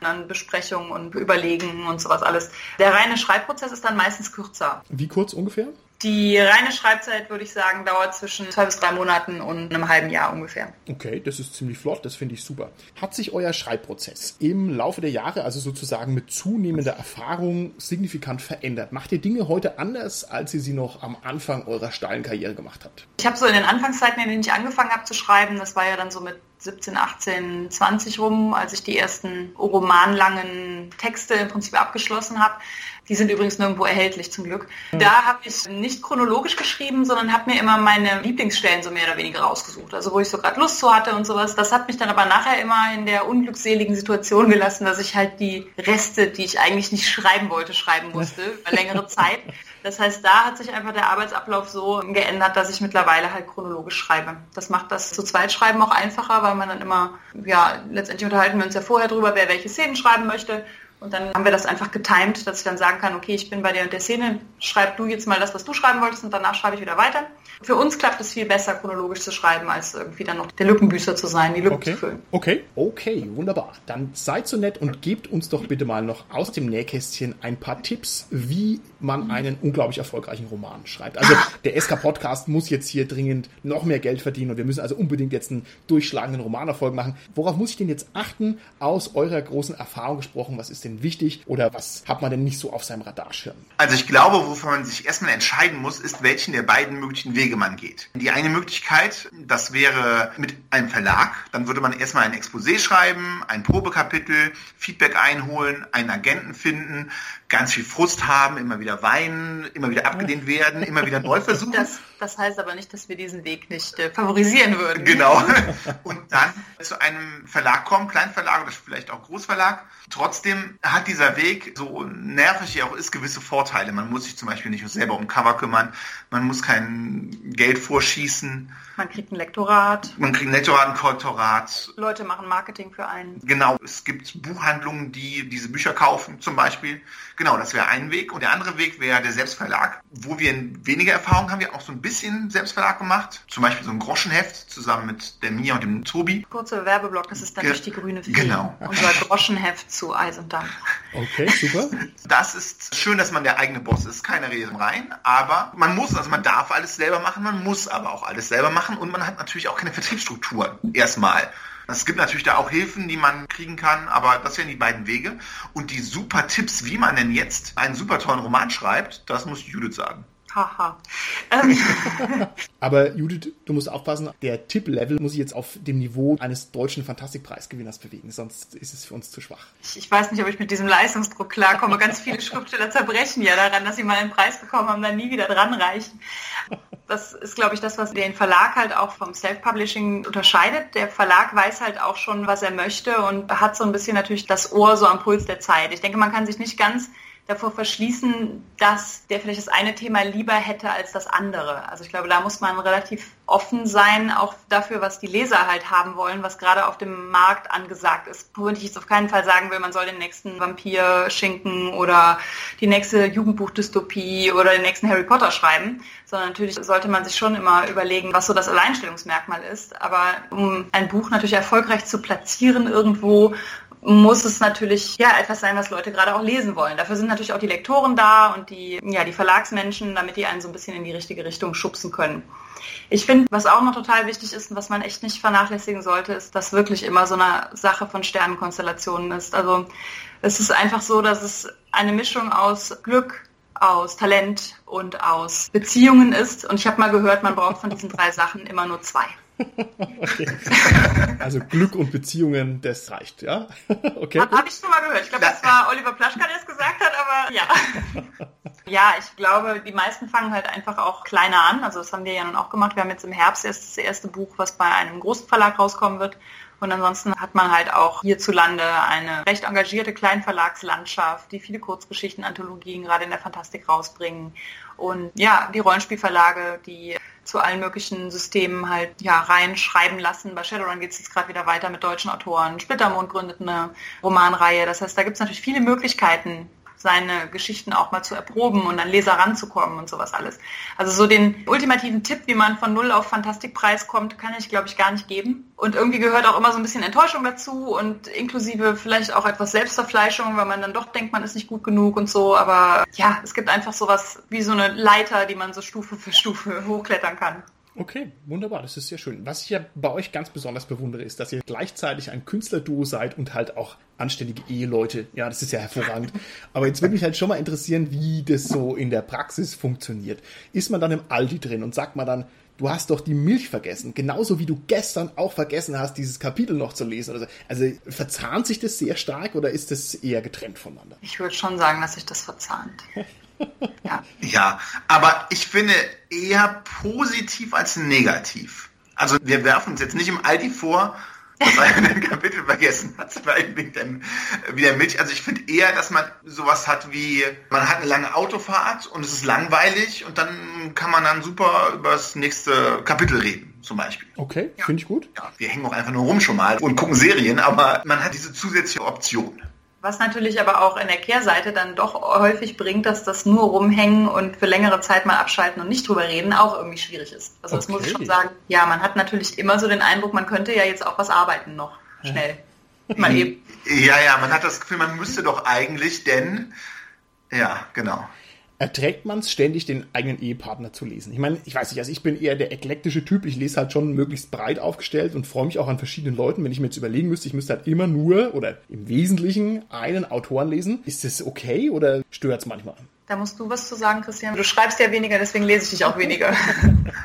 an Besprechungen und Überlegen und sowas alles. Der reine Schreibprozess ist dann meistens kürzer. Wie kurz ungefähr? Die reine Schreibzeit, würde ich sagen, dauert zwischen zwei bis drei Monaten und einem halben Jahr ungefähr. Okay, das ist ziemlich flott, das finde ich super. Hat sich euer Schreibprozess im Laufe der Jahre, also sozusagen mit zunehmender Erfahrung, signifikant verändert? Macht ihr Dinge heute anders, als ihr sie noch am Anfang eurer steilen Karriere gemacht habt? Ich habe so in den Anfangszeiten, in denen ich angefangen habe zu schreiben, das war ja dann so mit 17, 18, 20 rum, als ich die ersten romanlangen Texte im Prinzip abgeschlossen habe, die sind übrigens nirgendwo erhältlich zum Glück. Da habe ich nicht chronologisch geschrieben, sondern habe mir immer meine Lieblingsstellen so mehr oder weniger rausgesucht. Also wo ich so gerade Lust zu hatte und sowas. Das hat mich dann aber nachher immer in der unglückseligen Situation gelassen, dass ich halt die Reste, die ich eigentlich nicht schreiben wollte, schreiben musste über längere Zeit. Das heißt, da hat sich einfach der Arbeitsablauf so geändert, dass ich mittlerweile halt chronologisch schreibe. Das macht das zu zweit schreiben auch einfacher, weil man dann immer, ja, letztendlich unterhalten wir uns ja vorher drüber, wer welche Szenen schreiben möchte. Und dann haben wir das einfach getimt, dass ich dann sagen kann, okay, ich bin bei der und der Szene, schreib du jetzt mal das, was du schreiben wolltest und danach schreibe ich wieder weiter. Für uns klappt es viel besser, chronologisch zu schreiben, als irgendwie dann noch der Lückenbüßer zu sein, die Lücken okay. zu füllen. Okay, okay, wunderbar. Dann seid so nett und gebt uns doch bitte mal noch aus dem Nähkästchen ein paar Tipps, wie man einen unglaublich erfolgreichen Roman schreibt. Also (laughs) der SK Podcast muss jetzt hier dringend noch mehr Geld verdienen und wir müssen also unbedingt jetzt einen durchschlagenden Romanerfolg machen. Worauf muss ich denn jetzt achten? Aus eurer großen Erfahrung gesprochen, was ist denn wichtig oder was hat man denn nicht so auf seinem Radarschirm? Also ich glaube, wovon man sich erstmal entscheiden muss, ist, welchen der beiden möglichen Wege man geht. Die eine Möglichkeit, das wäre mit einem Verlag. Dann würde man erstmal ein Exposé schreiben, ein Probekapitel, Feedback einholen, einen Agenten finden, ganz viel Frust haben, immer wieder weinen, immer wieder abgelehnt werden, immer wieder neu versuchen. Das, das heißt aber nicht, dass wir diesen Weg nicht äh, favorisieren würden. Genau. Und dann zu einem Verlag kommen, Kleinverlag oder vielleicht auch Großverlag. Trotzdem hat dieser Weg, so nervig er auch ist, gewisse Vorteile. Man muss sich zum Beispiel nicht selber um Cover kümmern, man muss kein Geld vorschießen. Man kriegt ein Lektorat. Man kriegt ein Lektorat, ein Korrektorat. Leute machen Marketing für einen. Genau. Es gibt Buchhandlungen, die diese Bücher kaufen, zum Beispiel. Genau, das wäre ein Weg. Und der andere Weg wäre der Selbstverlag, wo wir weniger Erfahrung haben. Wir auch so ein bisschen Selbstverlag gemacht. Zum Beispiel so ein Groschenheft zusammen mit der Mia und dem Tobi. Kurzer Werbeblock, das ist dann Ge durch die grüne Fee. Genau. Unser Groschenheft zu Eis und Dampf. Okay, super. Das ist schön, dass man der eigene Boss ist. Keine Rede rein. Aber man muss, also man darf alles selber machen, man muss aber auch alles selber machen und man hat natürlich auch keine Vertriebsstruktur. Erstmal. Es gibt natürlich da auch Hilfen, die man kriegen kann, aber das wären die beiden Wege. Und die super Tipps, wie man denn jetzt einen super tollen Roman schreibt, das muss Judith sagen. Haha. (laughs) Ähm. Aber Judith, du musst aufpassen, der Tipp-Level muss sich jetzt auf dem Niveau eines deutschen Fantastikpreisgewinners bewegen, sonst ist es für uns zu schwach. Ich, ich, weiß nicht, ob ich mit diesem Leistungsdruck klarkomme. Ganz viele (laughs) Schriftsteller zerbrechen ja daran, dass sie mal einen Preis bekommen haben, dann nie wieder dran reichen. Das ist, glaube ich, das, was den Verlag halt auch vom Self-Publishing unterscheidet. Der Verlag weiß halt auch schon, was er möchte und hat so ein bisschen natürlich das Ohr so am Puls der Zeit. Ich denke, man kann sich nicht ganz davor verschließen, dass der vielleicht das eine Thema lieber hätte als das andere. Also ich glaube, da muss man relativ offen sein, auch dafür, was die Leser halt haben wollen, was gerade auf dem Markt angesagt ist. Wo ich jetzt auf keinen Fall sagen will, man soll den nächsten Vampir schinken oder die nächste Jugendbuchdystopie oder den nächsten Harry Potter schreiben, sondern natürlich sollte man sich schon immer überlegen, was so das Alleinstellungsmerkmal ist. Aber um ein Buch natürlich erfolgreich zu platzieren irgendwo, muss es natürlich ja etwas sein, was Leute gerade auch lesen wollen. Dafür sind natürlich auch die Lektoren da und die, ja, die Verlagsmenschen, damit die einen so ein bisschen in die richtige Richtung schubsen können. Ich finde, was auch noch total wichtig ist und was man echt nicht vernachlässigen sollte, ist, dass wirklich immer so eine Sache von Sternenkonstellationen ist. Also es ist einfach so, dass es eine Mischung aus Glück, aus Talent und aus Beziehungen ist. Und ich habe mal gehört, man braucht von diesen drei Sachen immer nur zwei. Okay. Also Glück und Beziehungen, das reicht, ja? (laughs) Okay. Habe hab ich schon mal gehört. Ich glaube, das war Oliver Plaschka, der es gesagt hat, aber ja. (laughs) Ja, ich glaube, die meisten fangen halt einfach auch kleiner an. Also das haben wir ja nun auch gemacht. Wir haben jetzt im Herbst erst das erste Buch, was bei einem großen Verlag rauskommen wird. Und ansonsten hat man halt auch hierzulande eine recht engagierte Kleinverlagslandschaft, die viele Kurzgeschichten, Anthologien gerade in der Fantastik rausbringen. Und ja, die Rollenspielverlage, die zu allen möglichen Systemen halt ja reinschreiben lassen. Bei Shadowrun geht es jetzt gerade wieder weiter mit deutschen Autoren. Splittermond gründet eine Romanreihe. Das heißt, da gibt es natürlich viele Möglichkeiten, seine Geschichten auch mal zu erproben und an Leser ranzukommen und sowas alles. Also so den ultimativen Tipp, wie man von Null auf Fantastikpreis kommt, kann ich, glaube ich, gar nicht geben. Und irgendwie gehört auch immer so ein bisschen Enttäuschung dazu und inklusive vielleicht auch etwas Selbstverfleischung, weil man dann doch denkt, man ist nicht gut genug und so. Aber ja, es gibt einfach sowas wie so eine Leiter, die man so Stufe für Stufe hochklettern kann. Okay, wunderbar, das ist sehr schön. Was ich ja bei euch ganz besonders bewundere, ist, dass ihr gleichzeitig ein Künstlerduo seid und halt auch anständige Eheleute. Ja, das ist ja hervorragend. (laughs) Aber jetzt würde mich halt schon mal interessieren, wie das so in der Praxis funktioniert. Ist man dann im Aldi drin und sagt man dann, du hast doch die Milch vergessen, genauso wie du gestern auch vergessen hast, dieses Kapitel noch zu lesen. Also, also verzahnt sich das sehr stark oder ist das eher getrennt voneinander? Ich würde schon sagen, dass sich das verzahnt. (laughs) Ja. ja, aber ich finde eher positiv als negativ. Also wir werfen uns jetzt nicht im Aldi vor, dass er ein (laughs) Kapitel vergessen hat, wegen der, wie der Milch. Also ich finde eher, dass man sowas hat wie, man hat eine lange Autofahrt und es ist langweilig und dann kann man dann super über das nächste Kapitel reden, zum Beispiel. Okay, ja. finde ich gut. Ja, wir hängen auch einfach nur rum schon mal und gucken Serien, aber man hat diese zusätzliche Option. Was natürlich aber auch in der Kehrseite dann doch häufig bringt, dass das nur rumhängen und für längere Zeit mal abschalten und nicht drüber reden auch irgendwie schwierig ist. Also okay. das muss ich schon sagen. Ja, man hat natürlich immer so den Eindruck, man könnte ja jetzt auch was arbeiten noch schnell. Mal eben. Ja, ja, man hat das Gefühl, man müsste doch eigentlich, denn ja, genau erträgt man es ständig, den eigenen Ehepartner zu lesen. Ich meine, ich weiß nicht, also ich bin eher der eklektische Typ. Ich lese halt schon möglichst breit aufgestellt und freue mich auch an verschiedenen Leuten. Wenn ich mir jetzt überlegen müsste, ich müsste halt immer nur oder im Wesentlichen einen Autoren lesen. Ist das okay oder stört es manchmal? Da musst du was zu sagen, Christian. Du schreibst ja weniger, deswegen lese ich dich auch weniger.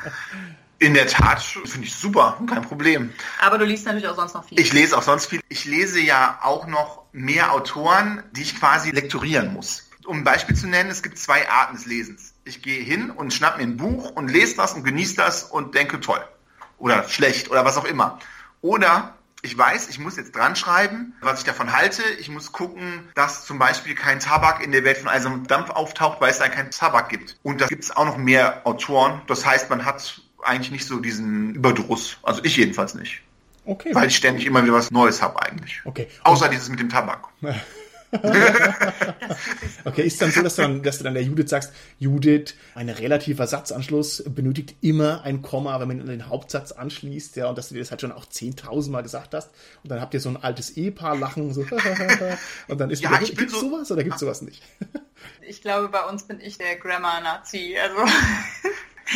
(laughs) In der Tat finde ich super, kein Problem. Aber du liest natürlich auch sonst noch viel. Ich lese auch sonst viel. Ich lese ja auch noch mehr Autoren, die ich quasi lektorieren muss um ein Beispiel zu nennen, es gibt zwei Arten des Lesens. Ich gehe hin und schnapp mir ein Buch und lese das und genieße das und denke toll. Oder schlecht oder was auch immer. Oder ich weiß, ich muss jetzt dran schreiben, was ich davon halte. Ich muss gucken, dass zum Beispiel kein Tabak in der Welt von einem Dampf auftaucht, weil es da keinen Tabak gibt. Und da gibt es auch noch mehr Autoren. Das heißt, man hat eigentlich nicht so diesen Überdruss. Also ich jedenfalls nicht. Okay. Weil ich ständig immer wieder was Neues habe eigentlich. Okay. Außer dieses mit dem Tabak. (laughs) (laughs) okay, ist dann so, dass du dann, dass du dann der Judith sagst, Judith, ein relativer Satzanschluss benötigt immer ein Komma, wenn man den Hauptsatz anschließt, ja, und dass du dir das halt schon auch 10.000 Mal gesagt hast. Und dann habt ihr so ein altes Ehepaar lachen, so, (laughs) und dann ist ja, wieder, gibt's so, sowas oder gibt's sowas nicht? (laughs) ich glaube, bei uns bin ich der Grammar-Nazi, also.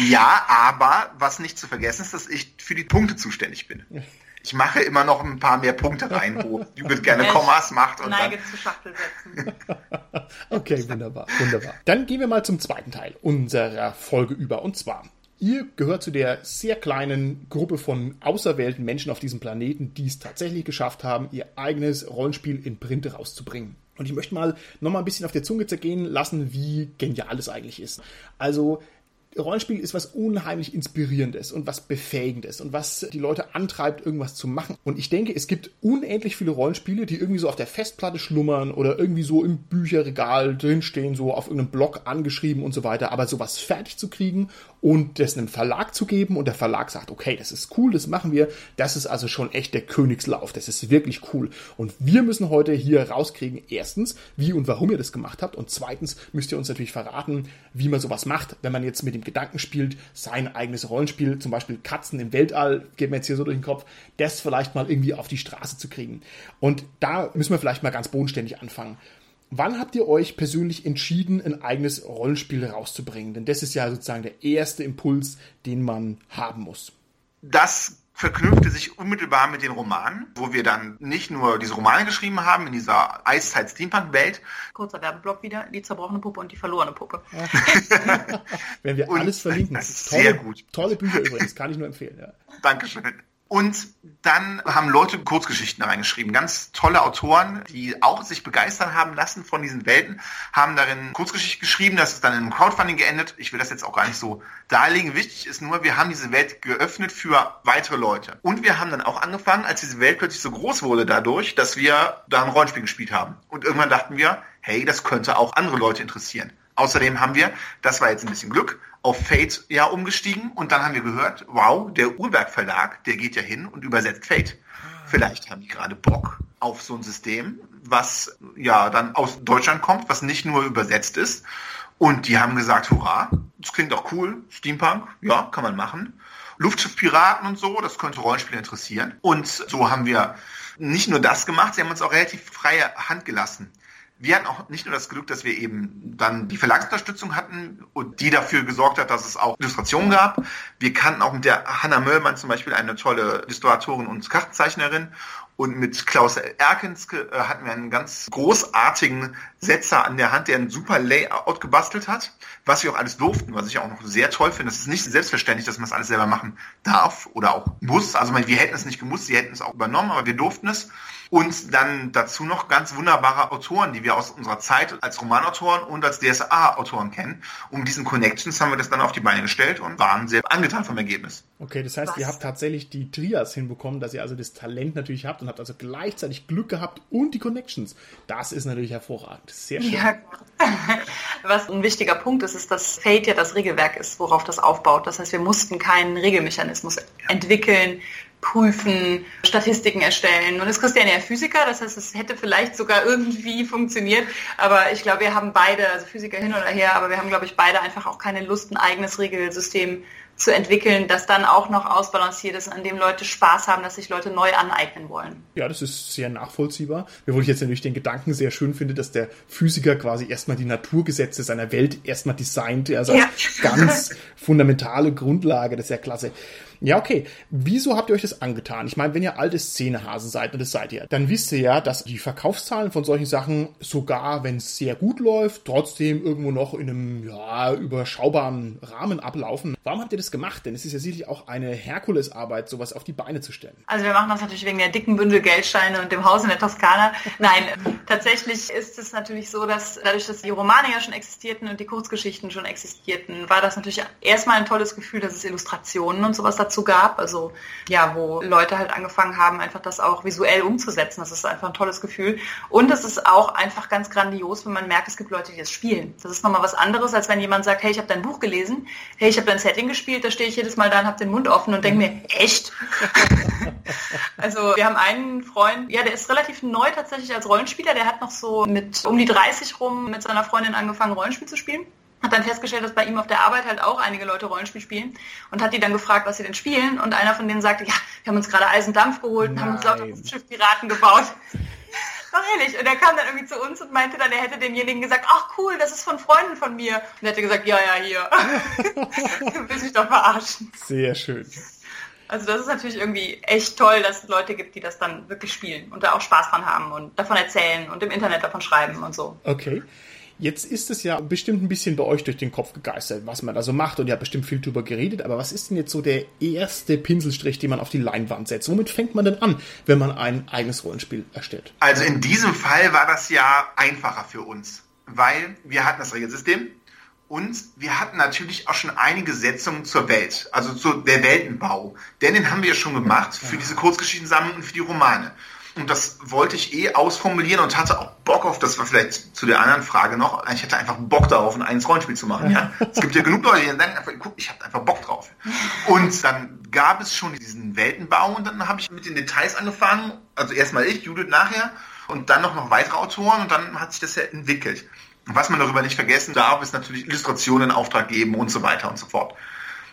ja, aber was nicht zu vergessen ist, dass ich für die Punkte zuständig bin. Ich mache immer noch ein paar mehr Punkte rein, wo (laughs) Judith gerne Kommas macht. Und neige dann zu Schachtelsätzen. (laughs) okay, wunderbar, wunderbar. Dann gehen wir mal zum zweiten Teil unserer Folge über. Und zwar, Ihr gehört zu der sehr kleinen Gruppe von auserwählten Menschen auf diesem Planeten, die es tatsächlich geschafft haben, ihr eigenes Rollenspiel in Print rauszubringen. Und ich möchte mal noch mal ein bisschen auf der Zunge zergehen lassen, wie genial es eigentlich ist. Also Rollenspiel ist was unheimlich Inspirierendes und was Befähigendes und was die Leute antreibt, irgendwas zu machen. Und ich denke, es gibt unendlich viele Rollenspiele, die irgendwie so auf der Festplatte schlummern oder irgendwie so im Bücherregal drinstehen, so auf irgendeinem Blog angeschrieben und so weiter. Aber sowas fertig zu kriegen und das einem Verlag zu geben und der Verlag sagt, okay, das ist cool, das machen wir, das ist also schon echt der Königslauf, das ist wirklich cool. Und wir müssen heute hier rauskriegen, erstens, wie und warum ihr das gemacht habt und zweitens müsst ihr uns natürlich verraten, wie man sowas macht, wenn man jetzt mit dem Gedanken spielt, sein eigenes Rollenspiel, zum Beispiel Katzen im Weltall, geht mir jetzt hier so durch den Kopf, das vielleicht mal irgendwie auf die Straße zu kriegen. Und da müssen wir vielleicht mal ganz bodenständig anfangen. Wann habt ihr euch persönlich entschieden, ein eigenes Rollenspiel rauszubringen? Denn das ist ja sozusagen der erste Impuls, den man haben muss. Das verknüpfte sich unmittelbar mit den Romanen, wo wir dann nicht nur diese Romane geschrieben haben in dieser Eiszeit-Steampunk-Welt. Kurzer Werbeblock wieder, die zerbrochene Puppe und die verlorene Puppe. (laughs) Wenn wir alles verlinken. Das ist tolle, sehr gut. Tolle Bücher übrigens, kann ich nur empfehlen. Ja. Dankeschön. Und dann haben Leute Kurzgeschichten reingeschrieben. Ganz tolle Autoren, die auch sich begeistern haben lassen von diesen Welten, haben darin Kurzgeschichte geschrieben. Das ist dann in einem Crowdfunding geendet. Ich will das jetzt auch gar nicht so darlegen. Wichtig ist nur, wir haben diese Welt geöffnet für weitere Leute. Und wir haben dann auch angefangen, als diese Welt plötzlich so groß wurde dadurch, dass wir da ein Rollenspiel gespielt haben. Und irgendwann dachten wir, hey, das könnte auch andere Leute interessieren. Außerdem haben wir, das war jetzt ein bisschen Glück, auf Fate ja umgestiegen und dann haben wir gehört, wow, der Urberg Verlag, der geht ja hin und übersetzt Fate. Vielleicht haben die gerade Bock auf so ein System, was ja dann aus Deutschland kommt, was nicht nur übersetzt ist. Und die haben gesagt, hurra, das klingt auch cool, Steampunk, ja, kann man machen. Luftschiffpiraten und so, das könnte Rollenspiele interessieren. Und so haben wir nicht nur das gemacht, sie haben uns auch relativ freie Hand gelassen wir hatten auch nicht nur das Glück, dass wir eben dann die Verlagsunterstützung hatten und die dafür gesorgt hat, dass es auch Illustrationen gab. Wir kannten auch mit der Hanna Möllmann zum Beispiel eine tolle Illustratorin und Kartenzeichnerin. Und mit Klaus Erkens äh, hatten wir einen ganz großartigen Setzer an der Hand, der ein super Layout gebastelt hat, was wir auch alles durften, was ich auch noch sehr toll finde. Es ist nicht selbstverständlich, dass man das alles selber machen darf oder auch muss. Also wir hätten es nicht gemusst, sie hätten es auch übernommen, aber wir durften es. Und dann dazu noch ganz wunderbare Autoren, die wir aus unserer Zeit als Romanautoren und als DSA-Autoren kennen. Um diesen Connections haben wir das dann auf die Beine gestellt und waren sehr angetan vom Ergebnis. Okay, das heißt, Was? ihr habt tatsächlich die Trias hinbekommen, dass ihr also das Talent natürlich habt und habt also gleichzeitig Glück gehabt und die Connections. Das ist natürlich hervorragend. Sehr schön. Ja. (laughs) Was ein wichtiger Punkt ist, ist, dass Fate ja das Regelwerk ist, worauf das aufbaut. Das heißt, wir mussten keinen Regelmechanismus entwickeln, prüfen, Statistiken erstellen. Und ist Christian ja Physiker, das heißt, es hätte vielleicht sogar irgendwie (laughs) funktioniert. Aber ich glaube, wir haben beide, also Physiker hin oder her, aber wir haben, glaube ich, beide einfach auch keine Lust, ein eigenes Regelsystem zu entwickeln, das dann auch noch ausbalanciert ist, an dem Leute Spaß haben, dass sich Leute neu aneignen wollen. Ja, das ist sehr nachvollziehbar. Wobei ich jetzt natürlich den Gedanken sehr schön finde, dass der Physiker quasi erstmal die Naturgesetze seiner Welt erstmal designt, also ja. ganz fundamentale Grundlage, das ist ja klasse. Ja, okay. Wieso habt ihr euch das angetan? Ich meine, wenn ihr alte Szenehasen seid, und das seid ihr, dann wisst ihr ja, dass die Verkaufszahlen von solchen Sachen, sogar wenn es sehr gut läuft, trotzdem irgendwo noch in einem ja, überschaubaren Rahmen ablaufen. Warum habt ihr das gemacht? Denn es ist ja sicherlich auch eine Herkulesarbeit, sowas auf die Beine zu stellen. Also wir machen das natürlich wegen der dicken Bündel Geldscheine und dem Haus in der Toskana. Nein, tatsächlich ist es natürlich so, dass dadurch, dass die Romane ja schon existierten und die Kurzgeschichten schon existierten, war das natürlich erstmal ein tolles Gefühl, dass es Illustrationen und sowas dazu dazu gab. Also ja, wo Leute halt angefangen haben, einfach das auch visuell umzusetzen. Das ist einfach ein tolles Gefühl. Und es ist auch einfach ganz grandios, wenn man merkt, es gibt Leute, die das spielen. Das ist nochmal was anderes, als wenn jemand sagt, hey, ich habe dein Buch gelesen, hey, ich habe dein Setting gespielt, da stehe ich jedes Mal da und habe den Mund offen und denke mir, echt? (laughs) also wir haben einen Freund, ja, der ist relativ neu tatsächlich als Rollenspieler, der hat noch so mit um die 30 rum mit seiner Freundin angefangen, Rollenspiel zu spielen hat dann festgestellt, dass bei ihm auf der Arbeit halt auch einige Leute Rollenspiel spielen und hat die dann gefragt, was sie denn spielen und einer von denen sagte, ja, wir haben uns gerade Eisendampf geholt und haben uns lauter Schiffpiraten gebaut. (laughs) Doch ehrlich. Und er kam dann irgendwie zu uns und meinte dann, er hätte demjenigen gesagt, ach cool, das ist von Freunden von mir. Und er hätte gesagt, ja, ja, hier. (laughs) Will sich doch verarschen. Sehr schön. Also das ist natürlich irgendwie echt toll, dass es Leute gibt, die das dann wirklich spielen und da auch Spaß dran haben und davon erzählen und im Internet davon schreiben und so. Okay. Jetzt ist es ja bestimmt ein bisschen bei euch durch den Kopf gegeistert, was man da so macht und ihr habt bestimmt viel drüber geredet, aber was ist denn jetzt so der erste Pinselstrich, den man auf die Leinwand setzt? Womit fängt man denn an, wenn man ein eigenes Rollenspiel erstellt? Also in diesem Fall war das ja einfacher für uns, weil wir hatten das Regelsystem und wir hatten natürlich auch schon einige Setzungen zur Welt, also zu der Weltenbau. Denn den haben wir ja schon gemacht für diese Kurzgeschichtensammlung und für die Romane. Und das wollte ich eh ausformulieren und hatte auch Bock auf, das war vielleicht zu der anderen Frage noch, ich hatte einfach Bock darauf, ein eigenes Rollenspiel zu machen. Ja? Es gibt ja genug Leute, die denken einfach, guck, ich habe einfach Bock drauf. Und dann gab es schon diesen Weltenbau und dann habe ich mit den Details angefangen, also erstmal ich, Judith nachher und dann noch, noch weitere Autoren und dann hat sich das ja entwickelt. Was man darüber nicht vergessen darf, ist natürlich Illustrationen in Auftrag geben und so weiter und so fort.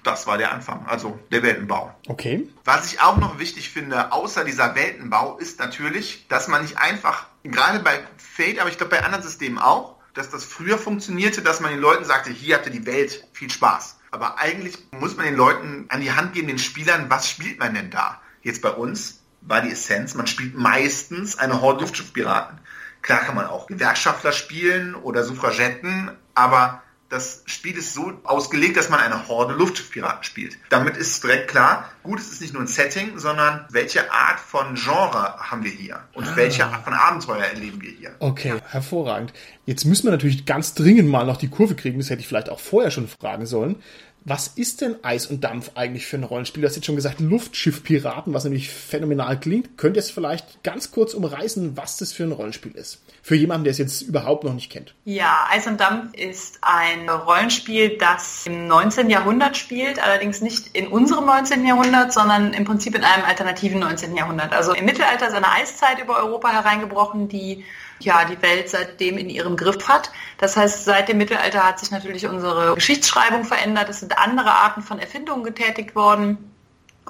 Das war der Anfang, also der Weltenbau. Okay. Was ich auch noch wichtig finde, außer dieser Weltenbau, ist natürlich, dass man nicht einfach, gerade bei Fate, aber ich glaube bei anderen Systemen auch, dass das früher funktionierte, dass man den Leuten sagte, hier habt ihr die Welt, viel Spaß. Aber eigentlich muss man den Leuten an die Hand geben, den Spielern, was spielt man denn da? Jetzt bei uns war die Essenz, man spielt meistens eine Horde Luftschiffpiraten. Klar kann man auch Gewerkschaftler spielen oder Suffragetten, aber das Spiel ist so ausgelegt, dass man eine Horde Luftschiffpiraten spielt. Damit ist direkt klar, gut, es ist nicht nur ein Setting, sondern welche Art von Genre haben wir hier und ah. welche Art von Abenteuer erleben wir hier. Okay, hervorragend. Jetzt müssen wir natürlich ganz dringend mal noch die Kurve kriegen, das hätte ich vielleicht auch vorher schon fragen sollen. Was ist denn Eis und Dampf eigentlich für ein Rollenspiel? Du hast jetzt schon gesagt, Luftschiffpiraten, was nämlich phänomenal klingt. Könnt ihr es vielleicht ganz kurz umreißen, was das für ein Rollenspiel ist? Für jemanden, der es jetzt überhaupt noch nicht kennt. Ja, Eis und Dampf ist ein Rollenspiel, das im 19. Jahrhundert spielt, allerdings nicht in unserem 19. Jahrhundert, sondern im Prinzip in einem alternativen 19. Jahrhundert. Also im Mittelalter ist eine Eiszeit über Europa hereingebrochen, die ja, die Welt seitdem in ihrem Griff hat. Das heißt, seit dem Mittelalter hat sich natürlich unsere Geschichtsschreibung verändert. Es sind andere Arten von Erfindungen getätigt worden.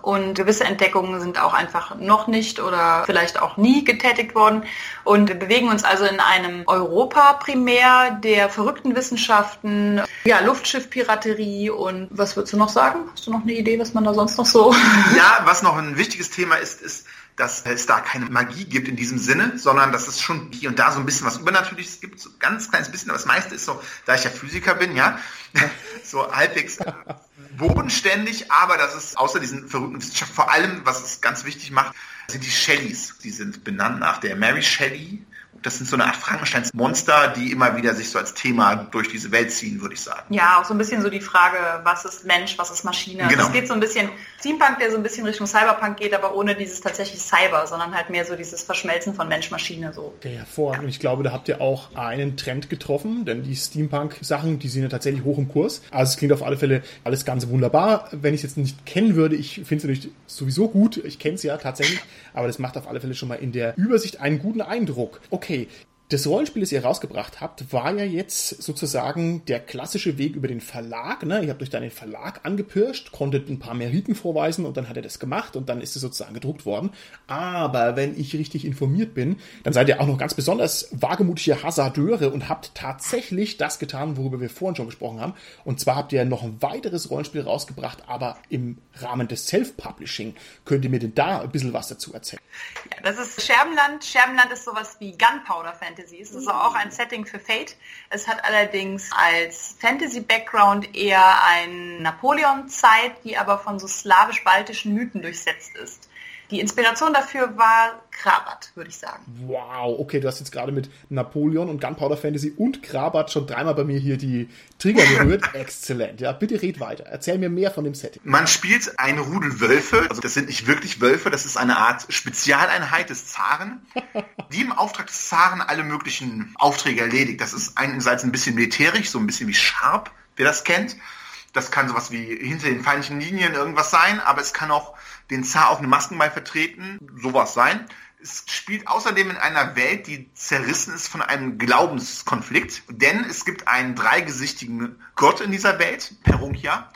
Und gewisse Entdeckungen sind auch einfach noch nicht oder vielleicht auch nie getätigt worden. Und wir bewegen uns also in einem Europa primär der verrückten Wissenschaften, ja, Luftschiffpiraterie und was würdest du noch sagen? Hast du noch eine Idee, was man da sonst noch so? Ja, was noch ein wichtiges Thema ist, ist, dass es da keine Magie gibt in diesem Sinne, sondern dass es schon hier und da so ein bisschen was Übernatürliches gibt, so ein ganz kleines bisschen, aber das meiste ist so, da ich ja Physiker bin, ja, (laughs) so halbwegs (laughs) bodenständig, aber das ist außer diesen verrückten Wissenschaften, vor allem, was es ganz wichtig macht, sind die Shelleys. Die sind benannt nach der Mary Shelley, das sind so eine Art Frankensteins Monster, die immer wieder sich so als Thema durch diese Welt ziehen, würde ich sagen. Ja, auch so ein bisschen so die Frage, was ist Mensch, was ist Maschine. Genau. Es geht so ein bisschen Steampunk, der so ein bisschen Richtung Cyberpunk geht, aber ohne dieses tatsächlich Cyber, sondern halt mehr so dieses Verschmelzen von Mensch-Maschine so. Okay, hervorragend. Und ich glaube, da habt ihr auch einen Trend getroffen, denn die Steampunk-Sachen, die sind ja tatsächlich hoch im Kurs. Also es klingt auf alle Fälle alles ganz wunderbar. Wenn ich es jetzt nicht kennen würde, ich finde es natürlich sowieso gut. Ich kenne es ja tatsächlich, aber das macht auf alle Fälle schon mal in der Übersicht einen guten Eindruck. Okay, okay, das Rollenspiel, das ihr rausgebracht habt, war ja jetzt sozusagen der klassische Weg über den Verlag. Ne? Ihr habt euch dann den Verlag angepirscht, konntet ein paar Meriten vorweisen und dann hat er das gemacht und dann ist es sozusagen gedruckt worden. Aber wenn ich richtig informiert bin, dann seid ihr auch noch ganz besonders wagemutige Hasardeure und habt tatsächlich das getan, worüber wir vorhin schon gesprochen haben. Und zwar habt ihr noch ein weiteres Rollenspiel rausgebracht, aber im Rahmen des Self-Publishing. Könnt ihr mir denn da ein bisschen was dazu erzählen? Ja, das ist Scherbenland. Scherbenland ist sowas wie Gunpowder Fantasy. Fantasy. Es ist auch ein Setting für Fate. Es hat allerdings als Fantasy-Background eher eine Napoleon-Zeit, die aber von so slawisch-baltischen Mythen durchsetzt ist. Die Inspiration dafür war Krabat, würde ich sagen. Wow, okay, du hast jetzt gerade mit Napoleon und Gunpowder Fantasy und Krabat schon dreimal bei mir hier die Trigger (laughs) berührt. Exzellent. Ja, bitte red weiter. Erzähl mir mehr von dem Setting. Man spielt eine Rudel Wölfe, also das sind nicht wirklich Wölfe, das ist eine Art Spezialeinheit des Zaren, (laughs) die im Auftrag des Zaren alle möglichen Aufträge erledigt. Das ist einerseits ein bisschen militärisch, so ein bisschen wie Sharp, wer das kennt. Das kann sowas wie hinter den feindlichen Linien irgendwas sein, aber es kann auch den Zar auf eine Maskenball vertreten, sowas sein. Es spielt außerdem in einer Welt, die zerrissen ist von einem Glaubenskonflikt, denn es gibt einen dreigesichtigen Gott in dieser Welt, Perunkia,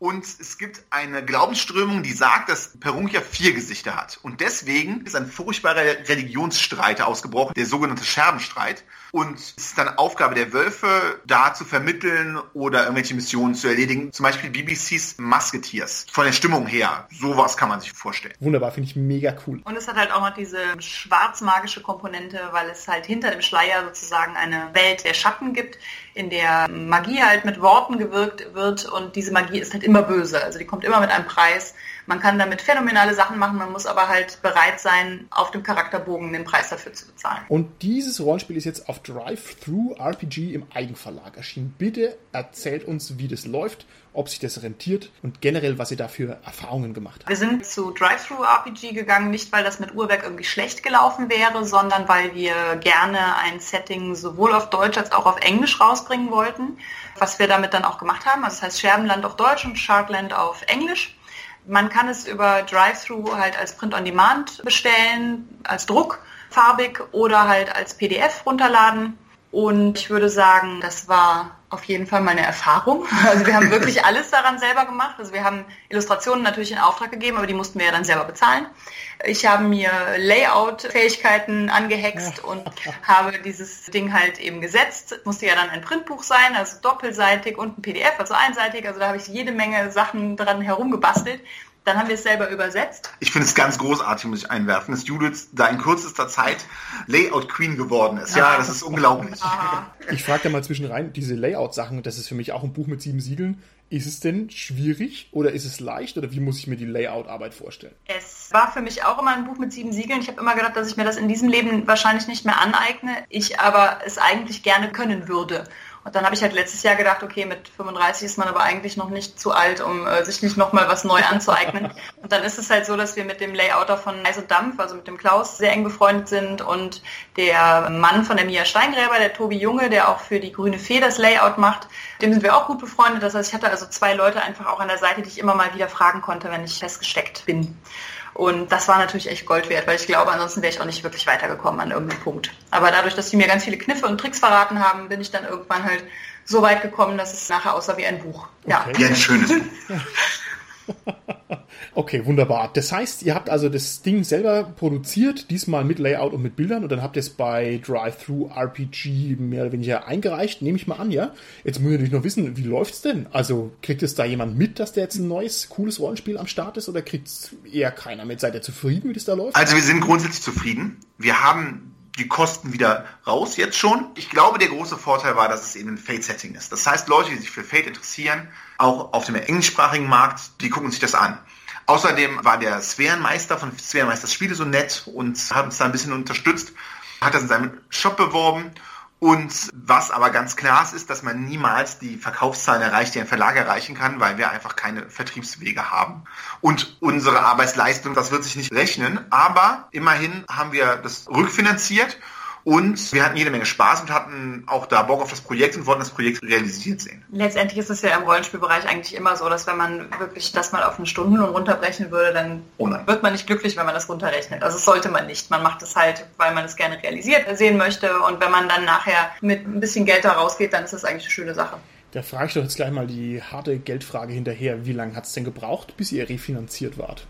und es gibt eine Glaubensströmung, die sagt, dass Perunkia vier Gesichter hat. Und deswegen ist ein furchtbarer Religionsstreit ausgebrochen, der sogenannte Scherbenstreit. Und es ist dann Aufgabe der Wölfe, da zu vermitteln oder irgendwelche Missionen zu erledigen. Zum Beispiel BBCs Musketeers. Von der Stimmung her, sowas kann man sich vorstellen. Wunderbar, finde ich mega cool. Und es hat halt auch noch diese schwarzmagische Komponente, weil es halt hinter dem Schleier sozusagen eine Welt der Schatten gibt, in der Magie halt mit Worten gewirkt wird und diese Magie ist halt immer böse. Also die kommt immer mit einem Preis. Man kann damit phänomenale Sachen machen, man muss aber halt bereit sein, auf dem Charakterbogen den Preis dafür zu bezahlen. Und dieses Rollenspiel ist jetzt auf Drive-Thru RPG im Eigenverlag erschienen. Bitte erzählt uns, wie das läuft, ob sich das rentiert und generell, was ihr da für Erfahrungen gemacht habt. Wir sind zu Drive-Thru RPG gegangen, nicht weil das mit Uhrwerk irgendwie schlecht gelaufen wäre, sondern weil wir gerne ein Setting sowohl auf Deutsch als auch auf Englisch rausbringen wollten, was wir damit dann auch gemacht haben. Also das heißt Scherbenland auf Deutsch und Sharkland auf Englisch. Man kann es über Drive-Thru halt als Print-on-Demand bestellen, als Druck, farbig oder halt als PDF runterladen. Und ich würde sagen, das war auf jeden Fall meine Erfahrung. (laughs) Also wir haben wirklich (laughs) alles daran selber gemacht. Also wir haben Illustrationen natürlich in Auftrag gegeben, aber die mussten wir ja dann selber bezahlen. Ich habe mir Layout-Fähigkeiten angehext und habe dieses Ding halt eben gesetzt. Es musste ja dann ein Printbuch sein, also doppelseitig und ein PDF, also einseitig. Also da habe ich jede Menge Sachen dran herumgebastelt. Dann haben wir es selber übersetzt. Ich finde es ganz großartig, muss ich einwerfen, dass Judith da in kürzester Zeit Layout Queen geworden ist. Ja, das ist unglaublich. Ich frage da mal zwischen rein, diese Layout-Sachen, das ist für mich auch ein Buch mit sieben Siegeln. Ist es denn schwierig oder ist es leicht oder wie muss ich mir die Layout-Arbeit vorstellen? Es war für mich auch immer ein Buch mit sieben Siegeln. Ich habe immer gedacht, dass ich mir das in diesem Leben wahrscheinlich nicht mehr aneigne, ich aber es eigentlich gerne können würde. Und dann habe ich halt letztes Jahr gedacht, okay, mit 35 ist man aber eigentlich noch nicht zu alt, um äh, sich nicht nochmal was neu anzueignen. (laughs) und dann ist es halt so, dass wir mit dem Layouter von Eis und Dampf, also mit dem Klaus, sehr eng befreundet sind und der Mann von der Mia Steingräber, der Tobi Junge, der auch für die Grüne Fee das Layout macht, dem sind wir auch gut befreundet. Das heißt, ich hatte also zwei Leute einfach auch an der Seite, die ich immer mal wieder fragen konnte, wenn ich festgesteckt bin. Und das war natürlich echt Gold wert, weil ich glaube, ansonsten wäre ich auch nicht wirklich weitergekommen an irgendeinem Punkt. Aber dadurch, dass sie mir ganz viele Kniffe und Tricks verraten haben, bin ich dann irgendwann halt so weit gekommen, dass es nachher aussah wie ein Buch. Ja. Wie ein schönes Buch. (laughs) Okay, wunderbar. Das heißt, ihr habt also das Ding selber produziert, diesmal mit Layout und mit Bildern und dann habt ihr es bei Drive-Thru RPG mehr oder weniger eingereicht, nehme ich mal an, ja? Jetzt muss ich natürlich noch wissen, wie läuft's denn? Also kriegt es da jemand mit, dass der jetzt ein neues, cooles Rollenspiel am Start ist oder kriegt es eher keiner mit? Seid ihr zufrieden, wie das da läuft? Also wir sind grundsätzlich zufrieden. Wir haben die Kosten wieder raus jetzt schon. Ich glaube, der große Vorteil war, dass es eben ein Fate-Setting ist. Das heißt, Leute, die sich für Fate interessieren, auch auf dem englischsprachigen Markt, die gucken sich das an. Außerdem war der Sphärenmeister von Sphärenmeisters Spiele so nett und hat uns da ein bisschen unterstützt, hat das in seinem Shop beworben. Und was aber ganz klar ist, ist, dass man niemals die Verkaufszahlen erreicht, die ein Verlag erreichen kann, weil wir einfach keine Vertriebswege haben. Und unsere Arbeitsleistung, das wird sich nicht rechnen. Aber immerhin haben wir das rückfinanziert und wir hatten jede Menge Spaß und hatten auch da Bock auf das Projekt und wollten das Projekt realisiert sehen. Letztendlich ist es ja im Rollenspielbereich eigentlich immer so, dass wenn man wirklich das mal auf eine Stundenlohn runterbrechen würde, dann oh wird man nicht glücklich, wenn man das runterrechnet. Also das sollte man nicht. Man macht es halt, weil man es gerne realisiert sehen möchte. Und wenn man dann nachher mit ein bisschen Geld da rausgeht, dann ist das eigentlich eine schöne Sache. Da frage ich doch jetzt gleich mal die harte Geldfrage hinterher. Wie lange hat es denn gebraucht, bis ihr refinanziert wart?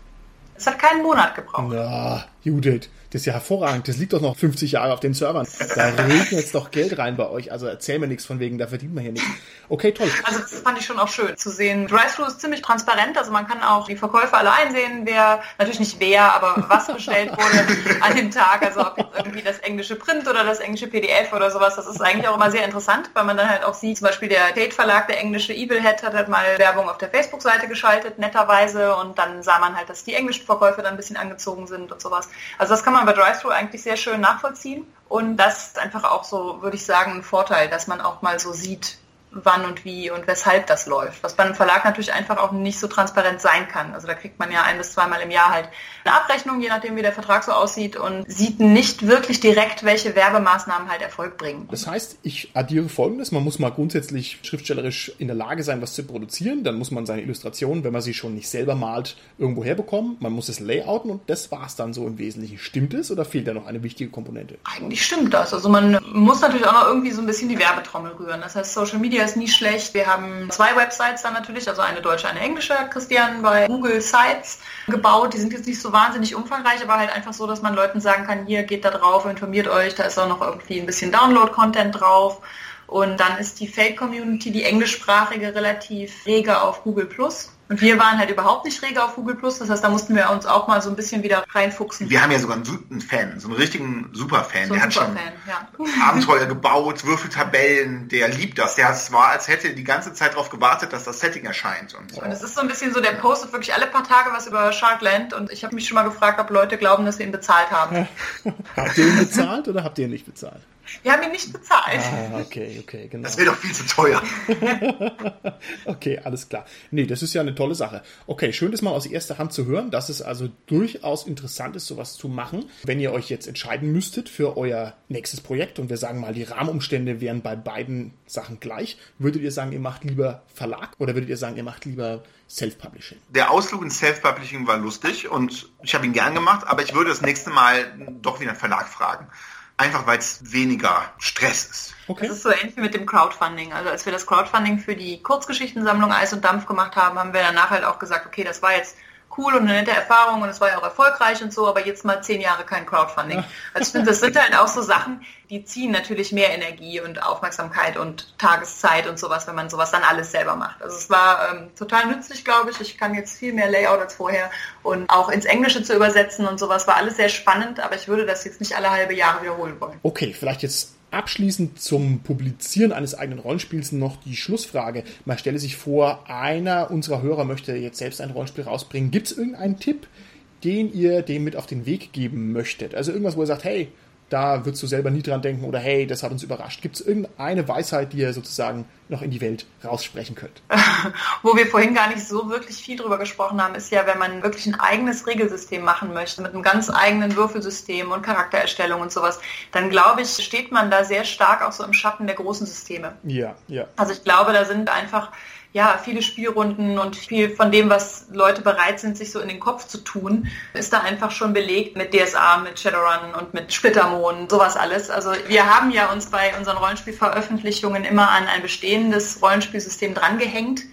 Es hat keinen Monat gebraucht. Ja, Judith, das ist ja hervorragend. Das liegt doch noch 50 Jahre auf den Servern. Da regnet jetzt doch Geld rein bei euch. Also erzähl mir nichts von wegen, da verdient man hier nichts. Okay, toll. Also das fand ich schon auch schön zu sehen. Drive-Thru ist ziemlich transparent. Also man kann auch die Verkäufer alle einsehen, wer, natürlich nicht wer, aber was bestellt wurde (laughs) an dem Tag. Also ob jetzt irgendwie das englische Print oder das englische PDF oder sowas. Das ist eigentlich auch immer sehr interessant, weil man dann halt auch sieht, zum Beispiel der Tate Verlag, der englische Evil Head, hat halt mal Werbung auf der Facebook-Seite geschaltet, netterweise. Und dann sah man halt, dass die englischen Verkäufer dann ein bisschen angezogen sind und sowas. Also das kann man bei Drive-Thru eigentlich sehr schön nachvollziehen. Und das ist einfach auch so, würde ich sagen, ein Vorteil, dass man auch mal so sieht, wann und wie und weshalb das läuft. Was bei einem Verlag natürlich einfach auch nicht so transparent sein kann. Also da kriegt man ja ein bis zweimal im Jahr halt eine Abrechnung, je nachdem wie der Vertrag so aussieht und sieht nicht wirklich direkt, welche Werbemaßnahmen halt Erfolg bringen. Das heißt, ich addiere folgendes, man muss mal grundsätzlich schriftstellerisch in der Lage sein, was zu produzieren, dann muss man seine Illustrationen, wenn man sie schon nicht selber malt, irgendwo herbekommen, man muss es layouten und das war es dann so im Wesentlichen. Stimmt es oder fehlt da noch eine wichtige Komponente? Eigentlich stimmt das. Also man muss natürlich auch noch irgendwie so ein bisschen die Werbetrommel rühren. Das heißt, Social Media Media ist nie schlecht. Wir haben zwei Websites dann natürlich, also eine deutsche, eine englische, Christian bei Google Sites gebaut. Die sind jetzt nicht so wahnsinnig umfangreich, aber halt einfach so, dass man Leuten sagen kann, hier geht da drauf, informiert euch, da ist auch noch irgendwie ein bisschen Download-Content drauf. Und dann ist die Fake-Community, die englischsprachige, relativ rege auf Google Plus. Und wir waren halt überhaupt nicht rege auf Google Plus. Das heißt, da mussten wir uns auch mal so ein bisschen wieder reinfuchsen. Wir haben ja sogar einen, Fan, so einen richtigen Superfan. So der hat schon ja. (laughs) Abenteuer gebaut, Würfeltabellen, der liebt das. Der war, als hätte er die ganze Zeit darauf gewartet, dass das Setting erscheint. Und, so. und es ist so ein bisschen so, der postet wirklich alle paar Tage was über Sharkland. Und ich habe mich schon mal gefragt, ob Leute glauben, dass wir ihn bezahlt haben. (laughs) habt ihr ihn bezahlt oder habt ihr ihn nicht bezahlt? Wir haben ihn nicht bezahlt. Ah, okay, okay, genau. Das wäre doch viel zu teuer. (laughs) okay, alles klar. Nee, das ist ja eine tolle Sache. Okay, schön, das mal aus erster Hand zu hören, dass es also durchaus interessant ist, sowas zu machen. Wenn ihr euch jetzt entscheiden müsstet für euer nächstes Projekt und wir sagen mal, die Rahmenumstände wären bei beiden Sachen gleich, würdet ihr sagen, ihr macht lieber Verlag oder würdet ihr sagen, ihr macht lieber Self-Publishing? Der Ausflug ins Self-Publishing war lustig und ich habe ihn gern gemacht, aber ich würde das nächste Mal doch wieder einen Verlag fragen. Einfach weil es weniger Stress ist. Okay. Das ist so ähnlich wie mit dem Crowdfunding. Also als wir das Crowdfunding für die Kurzgeschichtensammlung Eis und Dampf gemacht haben, haben wir danach halt auch gesagt, okay, das war jetzt cool und eine nette Erfahrung und es war ja auch erfolgreich und so, aber jetzt mal zehn Jahre kein Crowdfunding. Also ich finde, das sind halt auch so Sachen, die ziehen natürlich mehr Energie und Aufmerksamkeit und Tageszeit und sowas, wenn man sowas dann alles selber macht. Also es war ähm, total nützlich, glaube ich. Ich kann jetzt viel mehr Layout als vorher und auch ins Englische zu übersetzen und sowas war alles sehr spannend, aber ich würde das jetzt nicht alle halbe Jahre wiederholen wollen. Okay, vielleicht jetzt Abschließend zum Publizieren eines eigenen Rollenspiels noch die Schlussfrage. Man stelle sich vor, einer unserer Hörer möchte jetzt selbst ein Rollenspiel rausbringen. Gibt es irgendeinen Tipp, den ihr dem mit auf den Weg geben möchtet? Also irgendwas, wo ihr sagt, hey, da würdest du selber nie dran denken oder hey, das hat uns überrascht. Gibt es irgendeine Weisheit, die ihr sozusagen noch in die Welt raussprechen könnt? (laughs) Wo wir vorhin gar nicht so wirklich viel drüber gesprochen haben, ist ja, wenn man wirklich ein eigenes Regelsystem machen möchte, mit einem ganz eigenen Würfelsystem und Charaktererstellung und sowas, dann glaube ich, steht man da sehr stark auch so im Schatten der großen Systeme. Ja, ja. Also ich glaube, da sind einfach ja, viele Spielrunden und viel von dem, was Leute bereit sind, sich so in den Kopf zu tun, ist da einfach schon belegt mit DSA, mit Shadowrun und mit Splittermond, sowas alles. Also wir haben ja uns bei unseren Rollenspielveröffentlichungen immer an ein bestehendes Rollenspielsystem drangehängt.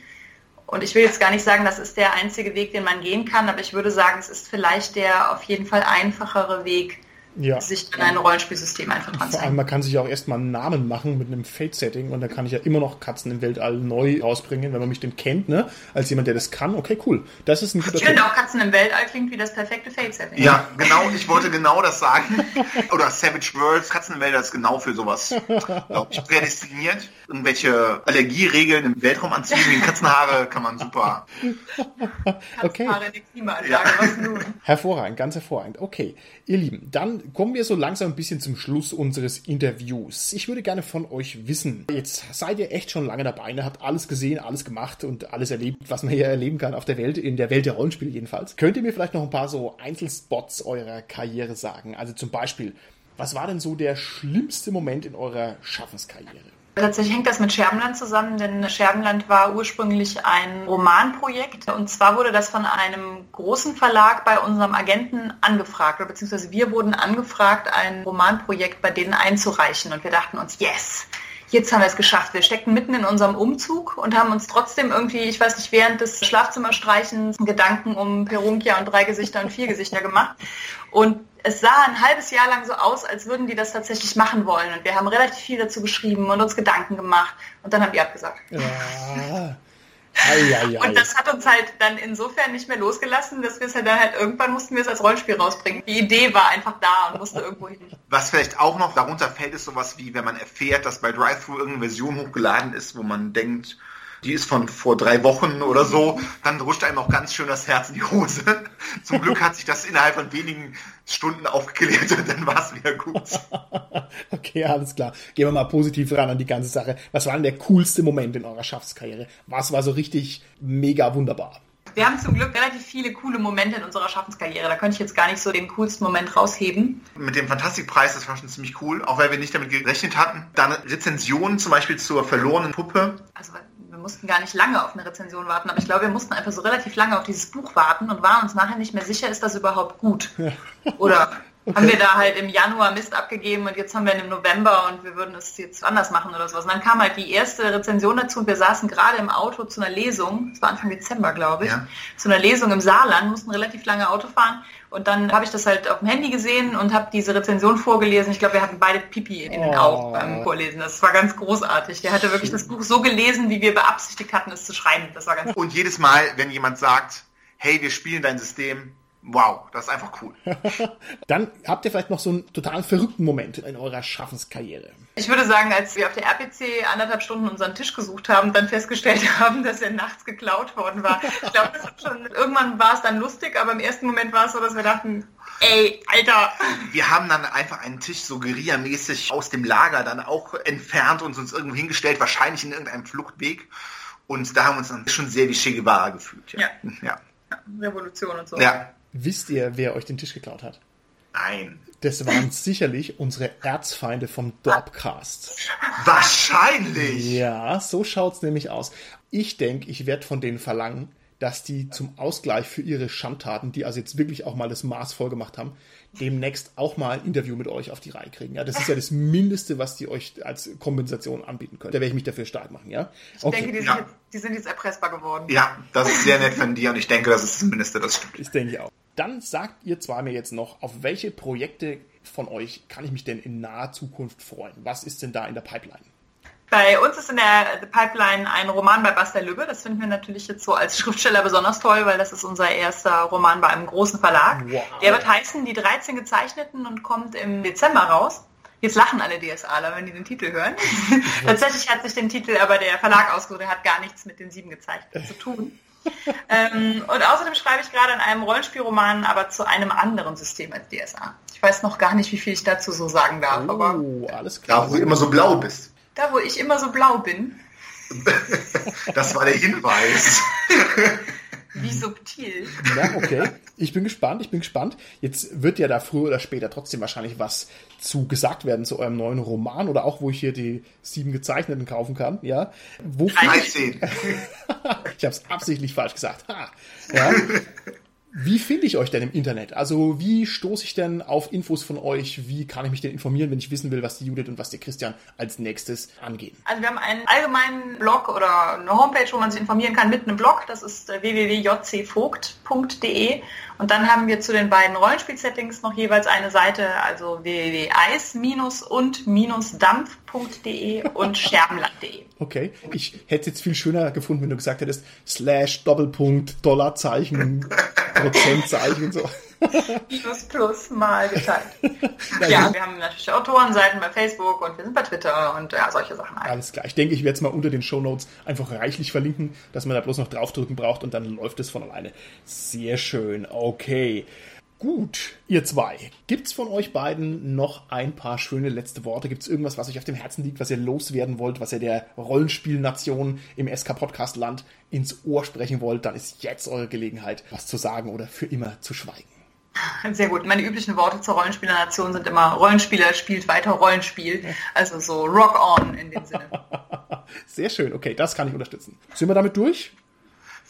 Und ich will jetzt gar nicht sagen, das ist der einzige Weg, den man gehen kann, aber ich würde sagen, es ist vielleicht der auf jeden Fall einfachere Weg, ja. sich an ein Rollenspielsystem einfach dran Vor allem, man kann sich auch erstmal einen Namen machen mit einem Fate-Setting und dann kann ich ja immer noch Katzen im Weltall neu rausbringen, wenn man mich denn kennt, ne? Als jemand, der das kann. Okay, cool. Das ist ein guter Ich finde auch Katzen im Weltall klingt wie das perfekte Fate-Setting. Ja, genau. Ich wollte genau das sagen. Oder Savage Worlds. Katzen im Weltall ist genau für sowas, glaube ich, prädestiniert. Irgendwelche Allergieregeln im Weltraum anziehen, wie Katzenhaare kann man super. (laughs) okay. Katzenhaare in die Klimaanlage, ja. was nun? Hervorragend, ganz hervorragend. Okay, ihr Lieben, dann kommen wir so langsam ein bisschen zum Schluss unseres Interviews. Ich würde gerne von euch wissen, jetzt seid ihr echt schon lange dabei, ihr ne? habt alles gesehen, alles gemacht und alles erlebt, was man hier erleben kann auf der Welt, in der Welt der Rollenspiele jedenfalls. Könnt ihr mir vielleicht noch ein paar so Einzelspots eurer Karriere sagen? Also zum Beispiel, was war denn so der schlimmste Moment in eurer Schaffenskarriere? Tatsächlich hängt das mit Scherbenland zusammen, denn Scherbenland war ursprünglich ein Romanprojekt. Und zwar wurde das von einem großen Verlag bei unserem Agenten angefragt, beziehungsweise wir wurden angefragt, ein Romanprojekt bei denen einzureichen. Und wir dachten uns, yes, jetzt haben wir es geschafft. Wir steckten mitten in unserem Umzug und haben uns trotzdem irgendwie, ich weiß nicht, während des Schlafzimmerstreichens Gedanken um Perunkia und drei Gesichter und vier Gesichter gemacht. Und es sah ein halbes Jahr lang so aus, als würden die das tatsächlich machen wollen. Und wir haben relativ viel dazu geschrieben und uns Gedanken gemacht. Und dann haben die abgesagt. Ja. Und das hat uns halt dann insofern nicht mehr losgelassen, dass wir es halt dann halt irgendwann mussten wir es als Rollenspiel rausbringen. Die Idee war einfach da und musste irgendwo hin. Was vielleicht auch noch darunter fällt, ist sowas wie, wenn man erfährt, dass bei Drive-Thru irgendeine Version hochgeladen ist, wo man denkt, die ist von vor drei Wochen oder so, dann rutscht einem auch ganz schön das Herz in die Hose. (laughs) Zum Glück hat sich das innerhalb von wenigen Stunden aufgeklärt und dann war es wieder gut. (laughs) okay, alles klar. Gehen wir mal positiv ran an die ganze Sache. Was war denn der coolste Moment in eurer Schaffenskarriere? Was war so richtig mega wunderbar? Wir haben zum Glück relativ viele coole Momente in unserer Schaffenskarriere. Da könnte ich jetzt gar nicht so den coolsten Moment rausheben. Mit dem Fantastikpreis, das war schon ziemlich cool, auch weil wir nicht damit gerechnet hatten. Dann Rezensionen zum Beispiel zur verlorenen Puppe. Also mussten gar nicht lange auf eine Rezension warten, aber ich glaube, wir mussten einfach so relativ lange auf dieses Buch warten und waren uns nachher nicht mehr sicher, ist das überhaupt gut? Oder (laughs) Okay. Haben wir da halt im Januar Mist abgegeben und jetzt haben wir ihn im November und wir würden es jetzt anders machen oder sowas. Und dann kam halt die erste Rezension dazu und wir saßen gerade im Auto zu einer Lesung, das war Anfang Dezember, glaube ich, ja. zu einer Lesung im Saarland, mussten relativ lange Auto fahren und dann habe ich das halt auf dem Handy gesehen und habe diese Rezension vorgelesen. Ich glaube, wir hatten beide Pipi in den oh. Augen beim Vorlesen. Das war ganz großartig. Der hatte wirklich das Buch so gelesen, wie wir beabsichtigt hatten, es zu schreiben. Das war ganz Und jedes Mal, wenn jemand sagt, hey, wir spielen dein System, wow, das ist einfach cool. (laughs) Dann habt ihr vielleicht noch so einen total verrückten Moment in eurer Schaffenskarriere. Ich würde sagen, als wir auf der RPC anderthalb Stunden unseren Tisch gesucht haben, dann festgestellt (laughs) haben, dass er nachts geklaut worden war. Ich glaube, schon, irgendwann war es dann lustig, aber im ersten Moment war es so, dass wir dachten, ey, Alter. Wir haben dann einfach einen Tisch so Guerilla-mäßig aus dem Lager dann auch entfernt und uns irgendwo hingestellt, wahrscheinlich in irgendeinem Fluchtweg. Und da haben wir uns dann schon sehr wie Che Guevara gefühlt. Ja. ja. ja. Revolution und so. Ja. Wisst ihr, wer euch den Tisch geklaut hat? Nein. Das waren sicherlich unsere Erzfeinde vom Dorpcast. Wahrscheinlich. Ja, so schaut's nämlich aus. Ich denke, ich werde von denen verlangen, dass die zum Ausgleich für ihre Schandtaten, die also jetzt wirklich auch mal das Maß voll gemacht haben, demnächst auch mal ein Interview mit euch auf die Reihe kriegen. Ja, das ist ja das Mindeste, was die euch als Kompensation anbieten können. Da werde ich mich dafür stark machen, ja? Okay. Ich denke, die sind, ja. jetzt, die sind, jetzt, erpressbar geworden. Ja, das ist sehr nett von dir und ich denke, das ist das Mindeste, das stimmt. Ich denke auch. Dann sagt ihr zwar mir jetzt noch, auf welche Projekte von euch kann ich mich denn in naher Zukunft freuen? Was ist denn da in der Pipeline? Bei uns ist in der Pipeline ein Roman bei Basta Lübbe. Das finden wir natürlich jetzt so als (laughs) Schriftsteller besonders toll, weil das ist unser erster Roman bei einem großen Verlag. Wow. Der wird heißen Die 13 Gezeichneten und kommt im Dezember raus. Jetzt lachen alle DSAler, wenn die den Titel hören. (laughs) Tatsächlich hat sich den Titel aber der Verlag ausgesucht. Der hat gar nichts mit den sieben Gezeichneten zu tun. (laughs) ähm, und außerdem schreibe ich gerade an einem Rollenspielroman, aber zu einem anderen System als DSA. Ich weiß noch gar nicht, wie viel ich dazu so sagen darf. Oh, aber alles klar. Da, wo du immer so blau bist. Da, wo ich immer so blau bin. (laughs) das war der Hinweis. Wie subtil. Ja, okay. Ich bin gespannt, ich bin gespannt. Jetzt wird ja da früher oder später trotzdem wahrscheinlich was zu gesagt werden zu eurem neuen Roman oder auch, wo ich hier die sieben Gezeichneten kaufen kann. Ja. Wo 13. ich (laughs) habe es absichtlich falsch gesagt. Ha. Ja. (laughs) Wie finde ich euch denn im Internet? Also wie stoße ich denn auf Infos von euch? Wie kann ich mich denn informieren, wenn ich wissen will, was die Judith und was der Christian als nächstes angehen? Also wir haben einen allgemeinen Blog oder eine Homepage, wo man sich informieren kann mit einem Blog. Das ist äh, www.jcvogt.de und dann haben wir zu den beiden Rollenspiel-Settings noch jeweils eine Seite, also www.eis-und-dampf.de und (laughs) scherbenland.de. Okay, ich hätte es jetzt viel schöner gefunden, wenn du gesagt hättest, slash, Doppelpunkt, Dollarzeichen, Prozentzeichen und so. Minus plus mal geteilt. (laughs) ja, wir haben natürlich Autorenseiten bei Facebook und wir sind bei Twitter und ja, solche Sachen. Halt. Alles klar. Ich denke, ich werde es mal unter den Show Notes einfach reichlich verlinken, dass man da bloß noch draufdrücken braucht und dann läuft es von alleine. Sehr schön. Okay. Gut, ihr zwei. Gibt's von euch beiden noch ein paar schöne letzte Worte? Gibt's irgendwas, was euch auf dem Herzen liegt, was ihr loswerden wollt, was ihr der Rollenspielnation im SK Podcast Land ins Ohr sprechen wollt? Dann ist jetzt eure Gelegenheit, was zu sagen oder für immer zu schweigen. Sehr gut. Meine üblichen Worte zur Rollenspielernation sind immer Rollenspieler spielt weiter Rollenspiel. Also so Rock on in dem Sinne. (laughs) Sehr schön. Okay, das kann ich unterstützen. Sind wir damit durch?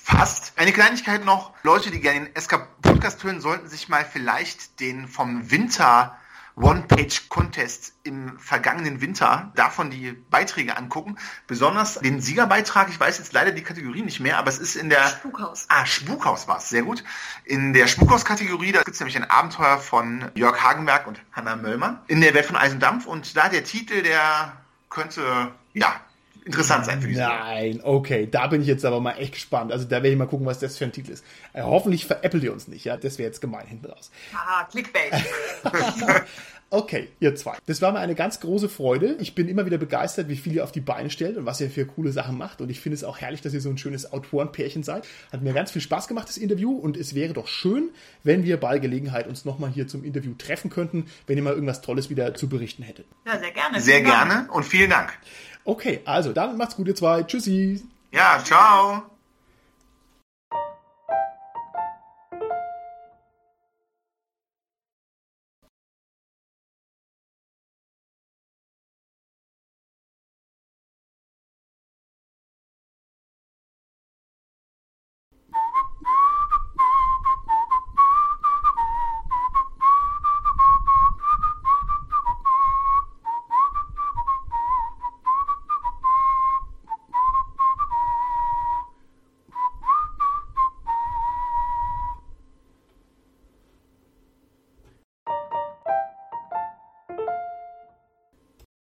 Fast. Eine Kleinigkeit noch. Leute, die gerne den SK Podcast hören, sollten sich mal vielleicht den vom Winter One-Page-Contest im vergangenen Winter davon die Beiträge angucken. Besonders den Siegerbeitrag, ich weiß jetzt leider die Kategorie nicht mehr, aber es ist in der... Spukhaus. Ah, Spukhaus war es, sehr gut. In der Spukhaus-Kategorie, da gibt es nämlich ein Abenteuer von Jörg Hagenberg und Hanna Möllmann in der Welt von Eisendampf und da der Titel, der könnte, ja, interessant sein für die Nein, okay, da bin ich jetzt aber mal echt gespannt. Also da werde ich mal gucken, was das für ein Titel ist. Äh, hoffentlich veräppelt ihr uns nicht, ja? Das wäre jetzt gemein hinten raus. Ah, Clickbait. (laughs) (laughs) Okay, ihr zwei. Das war mir eine ganz große Freude. Ich bin immer wieder begeistert, wie viel ihr auf die Beine stellt und was ihr für coole Sachen macht. Und ich finde es auch herrlich, dass ihr so ein schönes Autorenpärchen seid. Hat mir ganz viel Spaß gemacht, das Interview. Und es wäre doch schön, wenn wir bei Gelegenheit uns nochmal hier zum Interview treffen könnten, wenn ihr mal irgendwas Tolles wieder zu berichten hättet. Ja, sehr gerne. Sehr gerne und vielen Dank. Okay, also dann macht's gut, ihr zwei. Tschüssi. Ja, ciao.